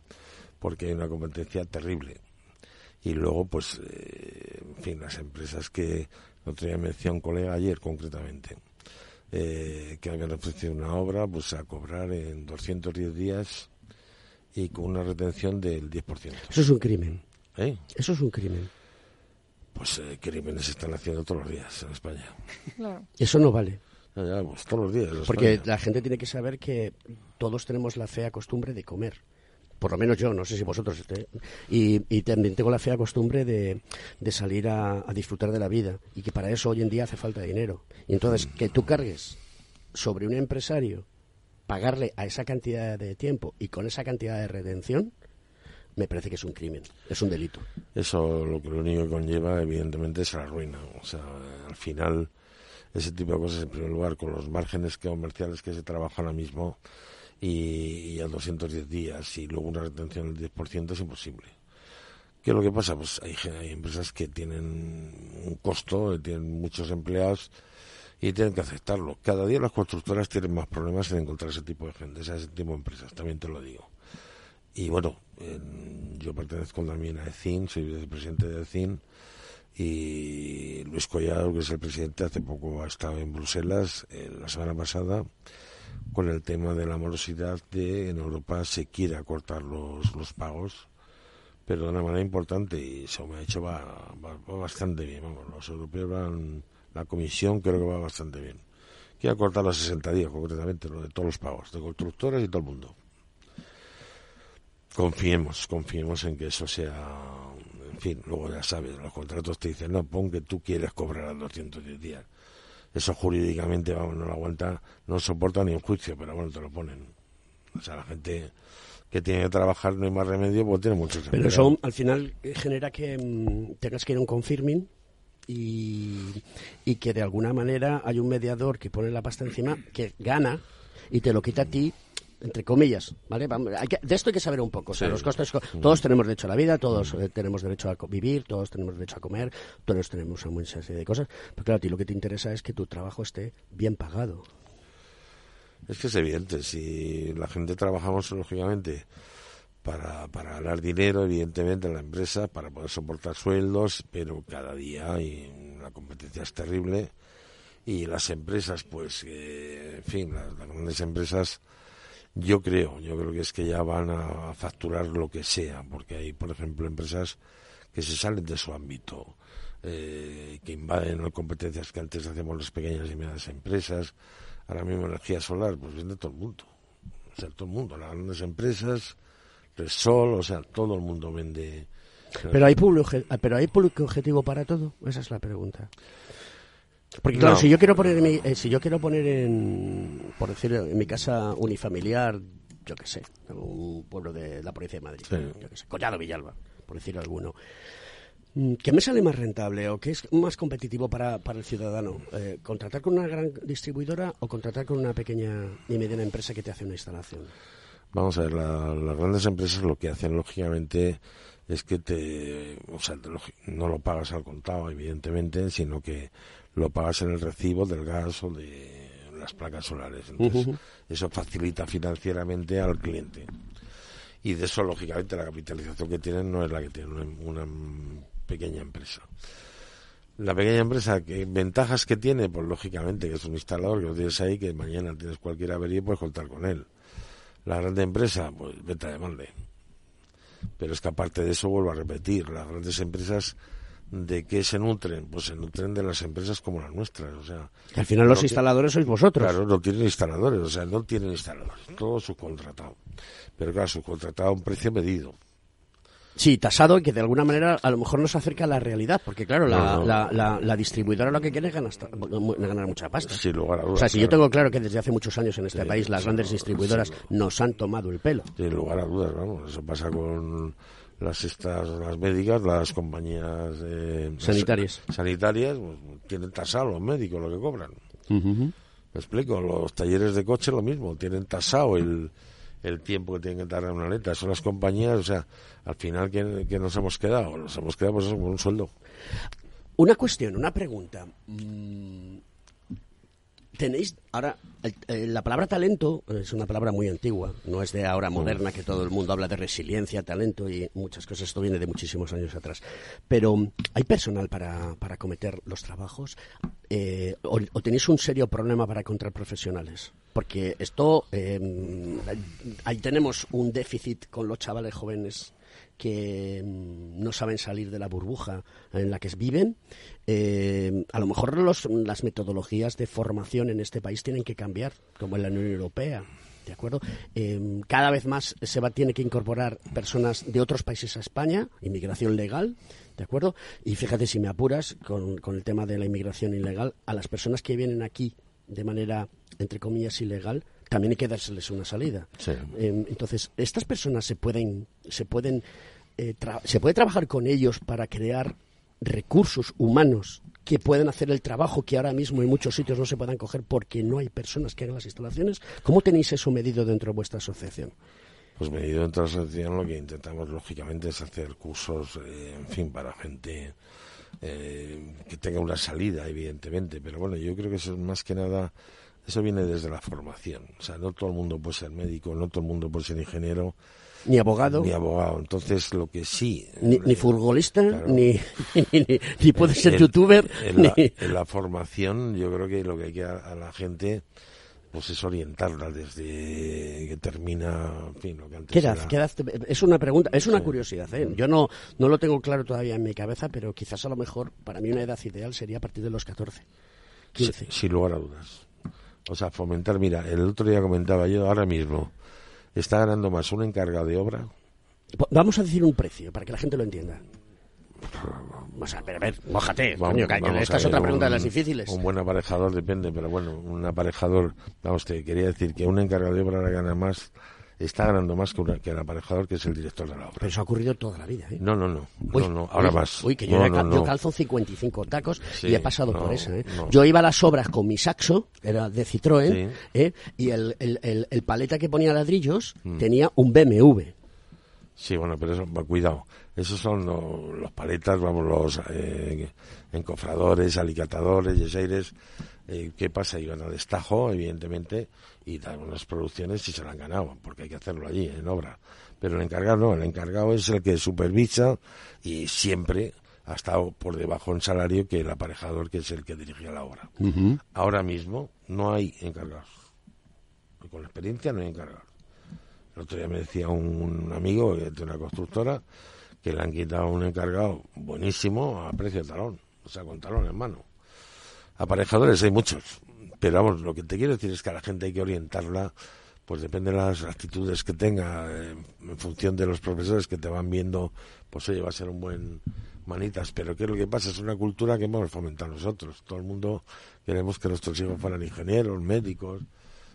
[SPEAKER 6] porque hay una competencia terrible. Y luego, pues, eh, en fin, las empresas que no tenía mención un colega ayer concretamente, eh, que habían ofrecido una obra, pues a cobrar en 210 días y con una retención del 10%.
[SPEAKER 2] Eso es un crimen.
[SPEAKER 6] ¿Eh?
[SPEAKER 2] Eso es un crimen.
[SPEAKER 6] Pues eh, crímenes se están haciendo todos los días en España.
[SPEAKER 5] Claro.
[SPEAKER 2] Eso no vale.
[SPEAKER 6] Ya, ya, pues todos los días. en
[SPEAKER 2] Porque
[SPEAKER 6] España.
[SPEAKER 2] la gente tiene que saber que todos tenemos la fea costumbre de comer. Por lo menos yo, no sé si vosotros. este, Y, también tengo la fea costumbre de, salir a, disfrutar de la vida. Y que para eso hoy en día hace falta dinero. Y entonces, que tú cargues sobre un empresario, pagarle a esa cantidad de tiempo y con esa cantidad de redención, me parece que es un crimen, es un delito.
[SPEAKER 6] Eso lo que lo único que conlleva, evidentemente, es la ruina. O sea, al final ese tipo de cosas en primer lugar con los márgenes comerciales que se trabajan ahora mismo y, a 210 días y luego una retención del 10% es imposible. ¿Qué es lo que pasa? Pues hay, hay empresas que tienen un costo, tienen muchos empleados y tienen que aceptarlo. Cada día las constructoras tienen más problemas en encontrar ese tipo de gente, ese tipo de empresas, también te lo digo. Y bueno, yo pertenezco también a ECIN, soy vicepresidente de ECIN y Luis Collado, que es el presidente, hace poco ha estado en Bruselas eh, la semana pasada con el tema de la morosidad de en Europa se quiere acortar los, los pagos pero de una manera importante y eso me ha hecho va, bastante bien vamos los europeos van la comisión creo que va bastante bien. Quiere acortar los 60 días concretamente lo de todos los pagos de constructores y todo el mundo. Confiemos confiemos en que eso sea en fin luego ya sabes los contratos te dicen no pon que tú quieres cobrar a 210 días eso jurídicamente vamos, no lo aguanta, no soporta ni un juicio, pero bueno, te lo ponen. O sea, la gente que tiene que trabajar no hay más remedio, pues tiene mucho
[SPEAKER 2] Pero eso al final genera que mm, tengas que ir a un confirming y, y que de alguna manera hay un mediador que pone la pasta encima, que gana y te lo quita a ti entre comillas, ¿vale? de esto hay que saber un poco. O sea, los costes, todos tenemos derecho a la vida, todos eh, tenemos derecho a vivir, todos tenemos derecho a comer, todos tenemos una serie de cosas. Pero claro, a ti lo que te interesa es que tu trabajo esté bien pagado.
[SPEAKER 6] Es que es evidente, si la gente trabajamos, lógicamente, para, para ganar dinero, evidentemente, en la empresa, para poder soportar sueldos, pero cada día y la competencia es terrible y las empresas, pues, eh, en fin, las grandes empresas yo creo, yo creo que es que ya van a facturar lo que sea, porque hay, por ejemplo, empresas que se salen de su ámbito, eh, que invaden las competencias que antes hacemos las pequeñas y medianas empresas. Ahora mismo energía solar, pues vende todo el mundo. O sea, todo el mundo, las grandes empresas, Resol, o sea, todo el mundo vende.
[SPEAKER 2] Pero hay público, pero hay público objetivo para todo. Esa es la pregunta. Porque claro, si yo quiero poner en mi, eh, si yo quiero poner en, por decirlo, en mi casa unifamiliar, yo qué sé, un pueblo de la provincia de Madrid, yo qué sé, Collado Villalba, por decir alguno. Mm, ¿Qué me sale más rentable o qué es más competitivo para, para el ciudadano? Eh, ¿Contratar con una gran distribuidora o contratar con una pequeña y mediana empresa que te hace una instalación?
[SPEAKER 6] Vamos a ver, las grandes empresas lo que hacen, lógicamente, es que te, o sea, no lo pagas al contado, evidentemente, sino que lo pagas en el recibo del gas o de las placas solares. Entonces, eso facilita financieramente al cliente. Y de eso, lógicamente, la capitalización que tienen no es la que tiene una, pequeña empresa. La pequeña empresa, ¿qué ventajas que tiene? Pues lógicamente que es un instalador que lo tienes ahí, que mañana tienes cualquier avería y puedes contar con él. La grande empresa, pues vete a demande. Pero es que aparte de eso, vuelvo a repetir, las grandes empresas ¿De qué se nutren? Pues se nutren de las empresas como las nuestras. O sea,
[SPEAKER 2] al final los instaladores sois vosotros.
[SPEAKER 6] Claro, no tienen instaladores, o sea, no tienen instaladores, todo subcontratado. Pero claro, subcontratado a un precio medido.
[SPEAKER 2] Sí, tasado y que de alguna manera a lo mejor nos acerca a la realidad, porque claro, la, La, distribuidora lo que quiere es ganar, ganar mucha pasta.
[SPEAKER 6] Sin lugar a dudas.
[SPEAKER 2] O sea, si yo tengo claro que desde hace muchos años en este país las grandes distribuidoras nos han tomado el pelo.
[SPEAKER 6] Sin lugar a dudas, vamos, eso pasa con las estas las médicas las compañías
[SPEAKER 2] sanitarias.
[SPEAKER 6] sanitarias pues, tienen tasado los médicos lo que cobran. Me explico los talleres de coche lo mismo tienen tasado el, el tiempo que tienen que tardar una letra son las compañías o sea al final que, nos hemos quedado nos hemos quedado pues con un sueldo.
[SPEAKER 2] Una cuestión una pregunta. Mm, tenéis ahora la palabra talento es una palabra muy antigua, no es de ahora moderna que todo el mundo habla de resiliencia, talento y muchas cosas. Esto viene de muchísimos años atrás. Pero hay personal para, para cometer los trabajos eh, o, tenéis un serio problema para encontrar profesionales. Porque esto em, ahí tenemos un déficit con los chavales jóvenes que mm, no saben salir de la burbuja en la que viven. Eh, a lo mejor las metodologías de formación en este país tienen que cambiar, como en la Unión Europea. ¿De acuerdo? Eh, cada vez más se va, tiene que incorporar personas de otros países a España, inmigración legal, ¿de acuerdo? Y fíjate si me apuras con, el tema de la inmigración ilegal, a las personas que vienen aquí de manera, entre comillas, ilegal, también hay que dárseles una salida. Eh, entonces, estas personas se pueden, se pueden eh, se puede trabajar con ellos para crear recursos humanos que pueden hacer el trabajo que ahora mismo en muchos sitios no se puedan coger porque no hay personas que hagan las instalaciones. ¿Cómo tenéis eso medido dentro de vuestra asociación?
[SPEAKER 6] Pues medido dentro de la asociación lo que intentamos lógicamente es hacer cursos, eh, en fin, para gente eh, que tenga una salida, evidentemente. Pero bueno, yo creo que eso es más que nada, eso viene desde la formación. O sea, no todo el mundo puede ser médico, no todo el mundo puede ser ingeniero.
[SPEAKER 2] Ni abogado.
[SPEAKER 6] Ni abogado. Entonces, lo que sí.
[SPEAKER 2] Ni, ni futbolista, ni, ni, puede ser youtuber.
[SPEAKER 6] En la, en la, formación, yo creo que lo que hay que a, a la gente pues es orientarla desde que termina, en fin, lo que antes
[SPEAKER 2] ¿Qué edad,
[SPEAKER 6] era...
[SPEAKER 2] ¿Qué edad te- Es una pregunta, es una curiosidad. ¿eh? Yo no, no lo tengo claro todavía en mi cabeza, pero quizás a lo mejor para mí una edad ideal sería a partir de los 14, 15.
[SPEAKER 6] Sí, sin lugar a dudas. O sea, fomentar, mira, el otro día comentaba yo, ahora mismo, está ganando más un encargado de obra.
[SPEAKER 2] Po- Vamos a decir un precio para que la gente lo entienda. O sea, pero a ver, mójate,
[SPEAKER 6] Vamos-
[SPEAKER 2] coño,
[SPEAKER 6] vamos
[SPEAKER 2] esta es
[SPEAKER 6] ver,
[SPEAKER 2] otra pregunta de
[SPEAKER 6] un-
[SPEAKER 2] las difíciles.
[SPEAKER 6] Un buen aparejador depende, pero bueno, un aparejador, vamos, te quería decir que un encargado de obra gana más, está ganando más que, una- que el aparejador que es el director de la obra.
[SPEAKER 2] Pero eso ha ocurrido toda la vida, ¿eh?
[SPEAKER 6] No, no, no,
[SPEAKER 2] Uy,
[SPEAKER 6] no, no, ahora
[SPEAKER 2] uy,
[SPEAKER 6] más.
[SPEAKER 2] Uy, que yo,
[SPEAKER 6] No,
[SPEAKER 2] cal-
[SPEAKER 6] no.
[SPEAKER 2] yo calzo 55 tacos
[SPEAKER 6] Sí,
[SPEAKER 2] y he pasado por esa. ¿eh? Yo iba a las obras con mi saxo, era de Citroën,
[SPEAKER 6] Sí.
[SPEAKER 2] ¿eh? y el, el- el- el paleta que ponía ladrillos
[SPEAKER 6] Mm.
[SPEAKER 2] tenía un BMW.
[SPEAKER 6] Sí, bueno, pero eso, cuidado. Esos son lo- los paletas, vamos, los eh, encofradores, alicatadores, yeseires. Eh, ¿Qué pasa? Iban a destajo, evidentemente, y dan unas producciones y se la han ganado, porque hay que hacerlo allí, en obra. Pero el encargado no, el encargado es el que supervisa y siempre ha estado por debajo en salario que el aparejador, que es el que dirigía la obra. Ahora mismo no hay encargados. Con la experiencia no hay encargados. El otro día me decía un amigo de una constructora que le han quitado un encargado buenísimo a precio de talón, o sea, con talón en mano. Aparejadores hay muchos, pero vamos, lo que te quiero decir es que a la gente hay que orientarla, pues depende de las actitudes que tenga, eh, en función de los profesores que te van viendo, pues oye, va a ser un buen manitas, pero ¿qué es lo que pasa? Es una cultura que hemos fomentado nosotros. Todo el mundo queremos que nuestros hijos fueran ingenieros, médicos,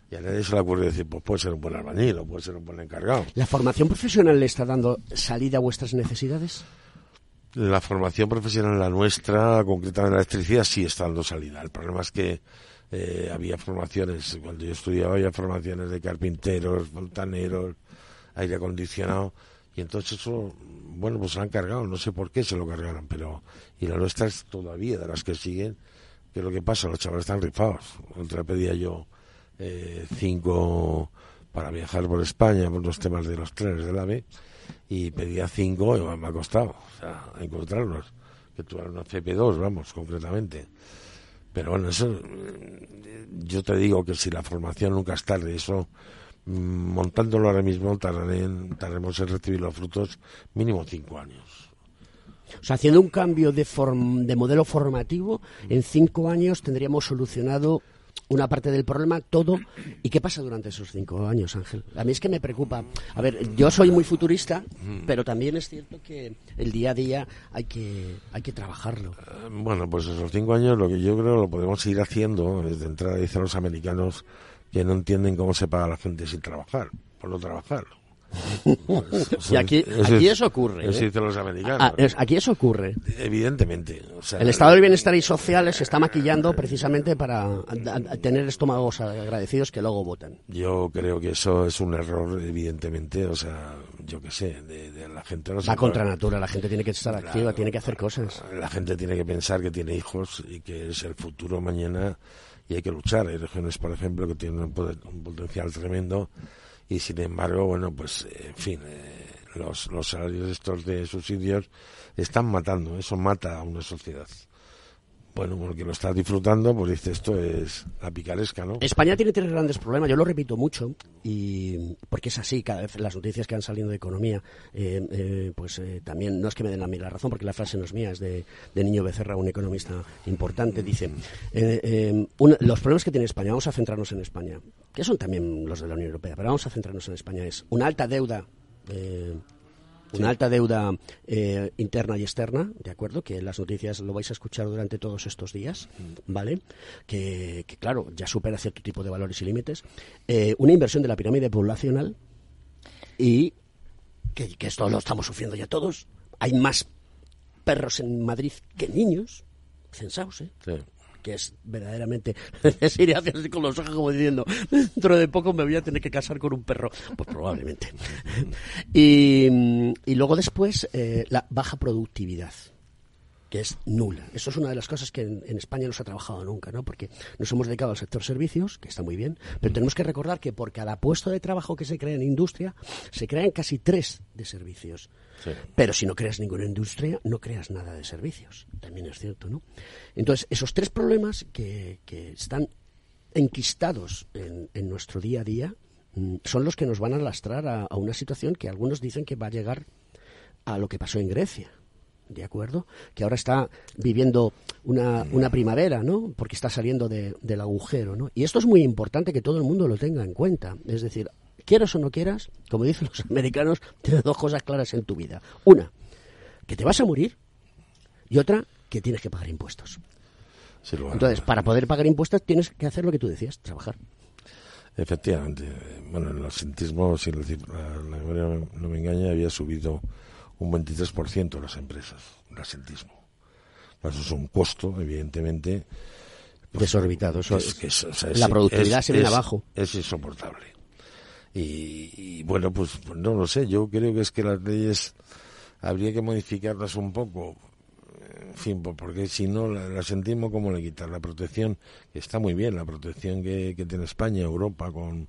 [SPEAKER 6] y a nadie se le ocurre decir, pues puede ser un buen albañil o puede ser un buen encargado.
[SPEAKER 2] ¿La formación profesional le está dando salida a vuestras necesidades?
[SPEAKER 6] La formación profesional, la nuestra, concretamente la electricidad, sí está dando salida. El problema es que eh, había formaciones, cuando yo estudiaba había formaciones de carpinteros, fontaneros, aire acondicionado, y entonces eso, bueno, pues se han cargado, no sé por qué se lo cargaron, pero, y la nuestra es todavía de las que siguen, que lo que pasa, los chavales están rifados. Otra pedía yo eh, cinco para viajar por España, por los temas de los trenes del AVE, y pedía cinco y me ha costado o sea, encontrarlos que tuvieran una CP2 vamos concretamente pero bueno eso eh, yo te digo que si la formación nunca es tarde eso mm, montándolo ahora mismo tardaré, tardaremos en recibir los frutos mínimo cinco años.
[SPEAKER 2] O sea, haciendo un cambio de, form- de modelo formativo, en cinco años tendríamos solucionado una parte del problema, todo. ¿Y qué pasa durante esos cinco años, Ángel? A mí es que me preocupa. A ver, yo soy muy futurista, pero también es cierto que el día a día hay que, hay que trabajarlo.
[SPEAKER 6] Eh, Bueno, pues esos cinco años lo que yo creo lo podemos seguir haciendo. Desde entrada dicen los americanos que no entienden cómo se paga la gente sin trabajar, por no trabajar.
[SPEAKER 2] Y aquí,
[SPEAKER 6] eso
[SPEAKER 2] aquí
[SPEAKER 6] es-
[SPEAKER 2] eso ocurre.
[SPEAKER 6] Eso
[SPEAKER 2] ¿eh?
[SPEAKER 6] dicen los americanos.
[SPEAKER 2] Ah, aquí eso ocurre.
[SPEAKER 6] Evidentemente. o sea,
[SPEAKER 2] El estado del bienestar y social se está maquillando precisamente para tener estómagos agradecidos que luego votan.
[SPEAKER 6] Yo creo que eso es un error, evidentemente. O sea, yo qué sé, de, de la gente no
[SPEAKER 2] Va contra natura, la gente tiene que estar activa, tiene que hacer cosas.
[SPEAKER 6] La gente tiene que pensar que tiene hijos y que es el futuro mañana y hay que luchar. Hay regiones, por ejemplo, que tienen un, poder- un potencial tremendo y sin embargo, bueno, pues, en fin, eh, los, los salarios estos de subsidios están matando, eso mata a una sociedad. Bueno, porque lo estás disfrutando, pues dice, esto es la picaresca, ¿no?
[SPEAKER 2] España tiene tres grandes problemas, yo lo repito mucho, y porque es así, cada vez las noticias que han salido de economía, eh, eh, pues eh, también, no es que me den a mí la razón, porque la frase no es mía, es de, de Niño Becerra, un economista importante, dice, eh, eh, los problemas que tiene España, vamos a centrarnos en España, que son también los de la Unión Europea, pero vamos a centrarnos en España, es una alta deuda. eh, una alta deuda eh, interna y externa, ¿de acuerdo? Que las noticias lo vais a escuchar durante todos estos días, ¿vale? Que, que, claro, ya supera cierto tipo de valores y límites. Eh, una inversión de la pirámide poblacional y que, que esto lo estamos sufriendo ya todos. Hay más perros en Madrid que niños, censados, ¿eh?
[SPEAKER 6] Sí.
[SPEAKER 2] Que es verdaderamente hace así con los ojos como diciendo dentro de poco me voy a tener que casar con un perro. Pues probablemente. Y, y luego después eh, la baja productividad que es nula. Eso es una de las cosas que en, en España no se ha trabajado nunca, ¿no? Porque nos hemos dedicado al sector servicios, que está muy bien, pero tenemos que recordar que por cada puesto de trabajo que se crea en industria, se crean casi tres de servicios.
[SPEAKER 6] Sí.
[SPEAKER 2] Pero si no creas ninguna industria, no creas nada de servicios. También es cierto, ¿no? Entonces, esos tres problemas que, que están enquistados en, en nuestro día a día mm, son los que nos van a lastrar a, a una situación que algunos dicen que va a llegar a lo que pasó en Grecia. ¿De acuerdo? Que ahora está viviendo una, una primavera, ¿no? Porque está saliendo de- del agujero, ¿no? Y esto es muy importante que todo el mundo lo tenga en cuenta. Es decir, quieras o no quieras, como dicen los americanos, tienes dos cosas claras en tu vida. Una, que te vas a morir y otra, que tienes que pagar impuestos.
[SPEAKER 6] Sí,
[SPEAKER 2] Entonces, para poder pagar impuestos tienes que hacer lo que tú decías, trabajar.
[SPEAKER 6] Efectivamente. Bueno, el asentismo, si la, cifra- la memoria no me engaña, había subido un 23% las empresas, el asentismo. Eso es un costo, evidentemente. pues,
[SPEAKER 2] Desorbitado, eso
[SPEAKER 6] que
[SPEAKER 2] es-
[SPEAKER 6] que o sea,
[SPEAKER 2] la productividad se viene abajo.
[SPEAKER 6] Es insoportable. Y, y, bueno, pues, pues no lo sé. Yo creo que es que las leyes habría que modificarlas un poco. En fin, po- porque si no, la, la sentimos como le quitar la protección, que está muy bien, la protección que, que tiene España, Europa, con,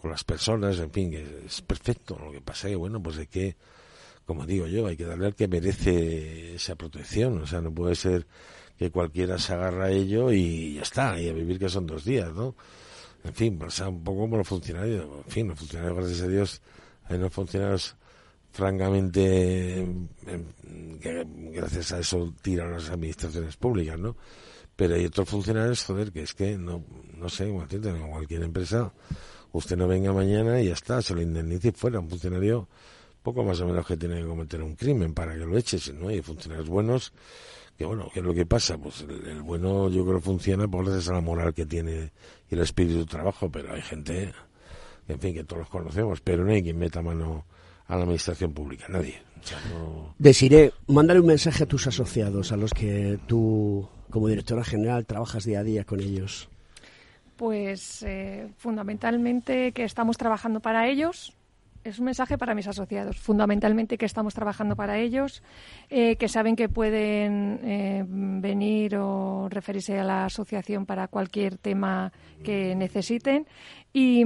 [SPEAKER 6] con las personas, en fin, que es perfecto. Lo que pasa es que, bueno, pues es que, como digo yo, hay que darle al que merece esa protección. O sea, no puede ser que cualquiera se agarra a ello y ya está, y a vivir que son dos días, ¿no? En fin, pasa un poco como los funcionarios. En fin, los funcionarios, gracias a Dios, hay unos funcionarios francamente em, que gracias a eso tiran las administraciones públicas, ¿no? Pero hay otros funcionarios, joder, que es que no, no sé, cualquier empresa, usted no venga mañana y ya está, se lo indemnice y fuera. Un funcionario poco más o menos que tiene que cometer un crimen para que lo eches, ¿no? Hay funcionarios buenos que bueno, ¿qué es lo que pasa? Pues el, el bueno yo creo que funciona por gracias a la moral que tiene y el espíritu de trabajo, pero hay gente, en fin, que todos los conocemos, pero no hay quien meta mano a la administración pública, nadie. O sea, no...
[SPEAKER 2] Desiré, mándale un mensaje a tus asociados, a los que tú, como directora general, trabajas día a día con ellos.
[SPEAKER 5] Pues eh, fundamentalmente que estamos trabajando para ellos. Es un mensaje para mis asociados. Fundamentalmente que estamos trabajando para ellos, eh, que saben que pueden eh, venir o referirse a la asociación para cualquier tema que necesiten y,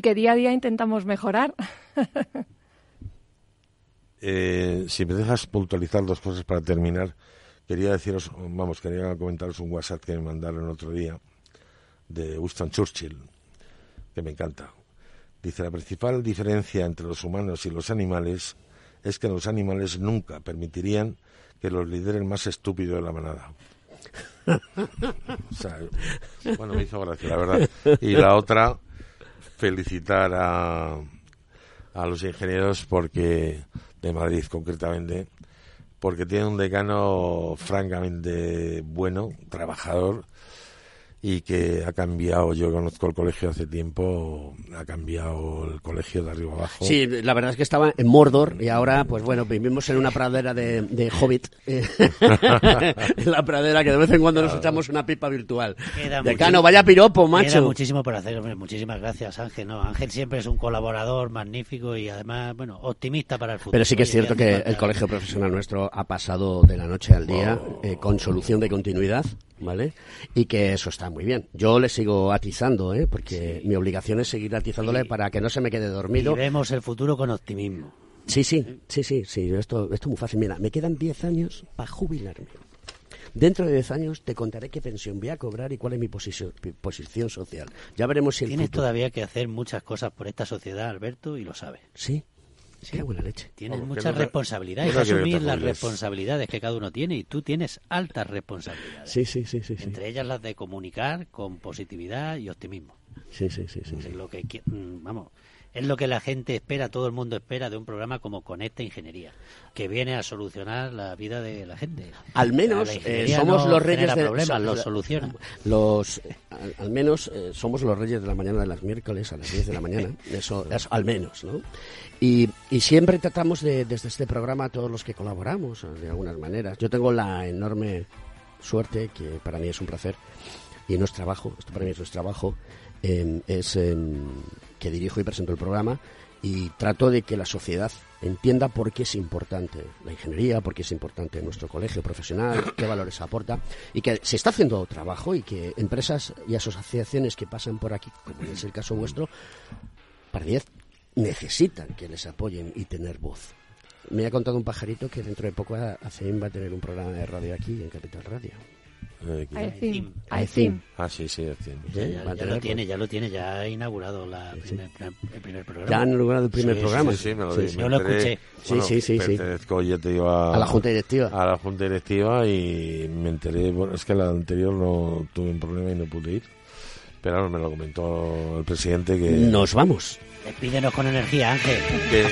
[SPEAKER 5] que día a día intentamos mejorar.
[SPEAKER 6] Eh, si me dejas puntualizar dos cosas para terminar, quería deciros, vamos, quería comentaros un WhatsApp que me mandaron otro día de Winston Churchill, que me encanta. Dice, la principal diferencia entre los humanos y los animales es que los animales nunca permitirían que los lidere el más estúpido de la manada. Bueno, me hizo gracia, la verdad. Y la otra, felicitar a, a los ingenieros porque de Madrid concretamente porque tiene un decano francamente bueno, trabajador y que ha cambiado, yo conozco el colegio hace tiempo, ha cambiado el colegio de arriba abajo.
[SPEAKER 2] Sí, la verdad es que estaba en Mordor y ahora, pues bueno, vivimos en una pradera de, de Hobbit. en la pradera que de vez en cuando nos echamos una pipa virtual.
[SPEAKER 3] Queda
[SPEAKER 2] Decano, vaya piropo,
[SPEAKER 3] Queda
[SPEAKER 2] macho.
[SPEAKER 3] muchísimo por hacer. hombre. Muchísimas gracias, Ángel. No, Ángel siempre es un colaborador magnífico y además, bueno, optimista para el futuro.
[SPEAKER 2] Pero sí que es cierto que el colegio profesional nuestro ha pasado de la noche al día eh, con solución de continuidad, ¿vale? Y que eso está muy bien. Yo le sigo atizando, ¿eh? Porque mi obligación es seguir atizándole para que no se me quede dormido.
[SPEAKER 3] Y vemos el futuro con optimismo.
[SPEAKER 2] Sí, sí, sí, sí, sí, esto, esto es muy fácil. Mira, me quedan 10 años para jubilarme. Dentro de 10 años te contaré qué pensión voy a cobrar y cuál es mi posición, posición social. Ya veremos si el
[SPEAKER 3] Tienes
[SPEAKER 2] futuro...
[SPEAKER 3] todavía que hacer muchas cosas por esta sociedad, Alberto, y lo sabes.
[SPEAKER 2] Sí, sí, qué buena leche.
[SPEAKER 3] Tienes
[SPEAKER 6] Vamos,
[SPEAKER 3] responsabilidades.
[SPEAKER 6] no
[SPEAKER 3] Hay que asumir las responsabilidades que cada uno tiene y tú tienes altas responsabilidades.
[SPEAKER 2] Sí, sí, sí, sí, sí.
[SPEAKER 3] Entre ellas las de comunicar con positividad y optimismo.
[SPEAKER 2] Sí, sí, sí, sí, sí.
[SPEAKER 3] Lo que mm, vamos, es lo que la gente espera, todo el mundo espera de un programa como Conecta Ingeniería, que viene a solucionar la vida de la gente.
[SPEAKER 2] Al menos eh, somos
[SPEAKER 3] no
[SPEAKER 2] los reyes de
[SPEAKER 3] problemas, los soluciona.
[SPEAKER 2] Los, al, al menos eh, somos los reyes de la mañana de las miércoles a las 10 de la mañana. Eso, eso al menos, ¿no? Y, y siempre tratamos de, desde este programa, todos los que colaboramos, de algunas maneras. Yo tengo la enorme suerte, que para mí es un placer y no es trabajo, esto para mí es trabajo, eh, es eh, que dirijo y presento el programa y trato de que la sociedad entienda por qué es importante la ingeniería, por qué es importante nuestro colegio profesional, qué valores aporta y que se está haciendo trabajo y que empresas y asociaciones que pasan por aquí, como es el caso vuestro, para 10 necesitan que les apoyen y tener voz. Me ha contado un pajarito que dentro de poco ACEIM va a tener un programa de radio aquí en Capital Radio.
[SPEAKER 5] AECIM.
[SPEAKER 6] Ah, sí, sí, AECIM.
[SPEAKER 3] Ya, ya- ya lo tiene, ya lo tiene, ya ha inaugurado la primer- el primer programa.
[SPEAKER 2] Ya han inaugurado el primer
[SPEAKER 6] Sí,
[SPEAKER 2] programa.
[SPEAKER 6] Sí, sí, me lo
[SPEAKER 2] Sí,
[SPEAKER 6] me
[SPEAKER 3] Yo lo escuché.
[SPEAKER 2] Sí,
[SPEAKER 6] Bueno,
[SPEAKER 2] sí, sí, sí.
[SPEAKER 6] pertenezco, ya te digo, a,
[SPEAKER 2] A la junta directiva.
[SPEAKER 6] A la junta directiva y me enteré, bueno, es que la anterior no tuve un problema y no pude ir. Pero ahora me lo comentó el presidente que...
[SPEAKER 2] Nos vamos.
[SPEAKER 3] Despídenos con energía, Ángel.
[SPEAKER 6] que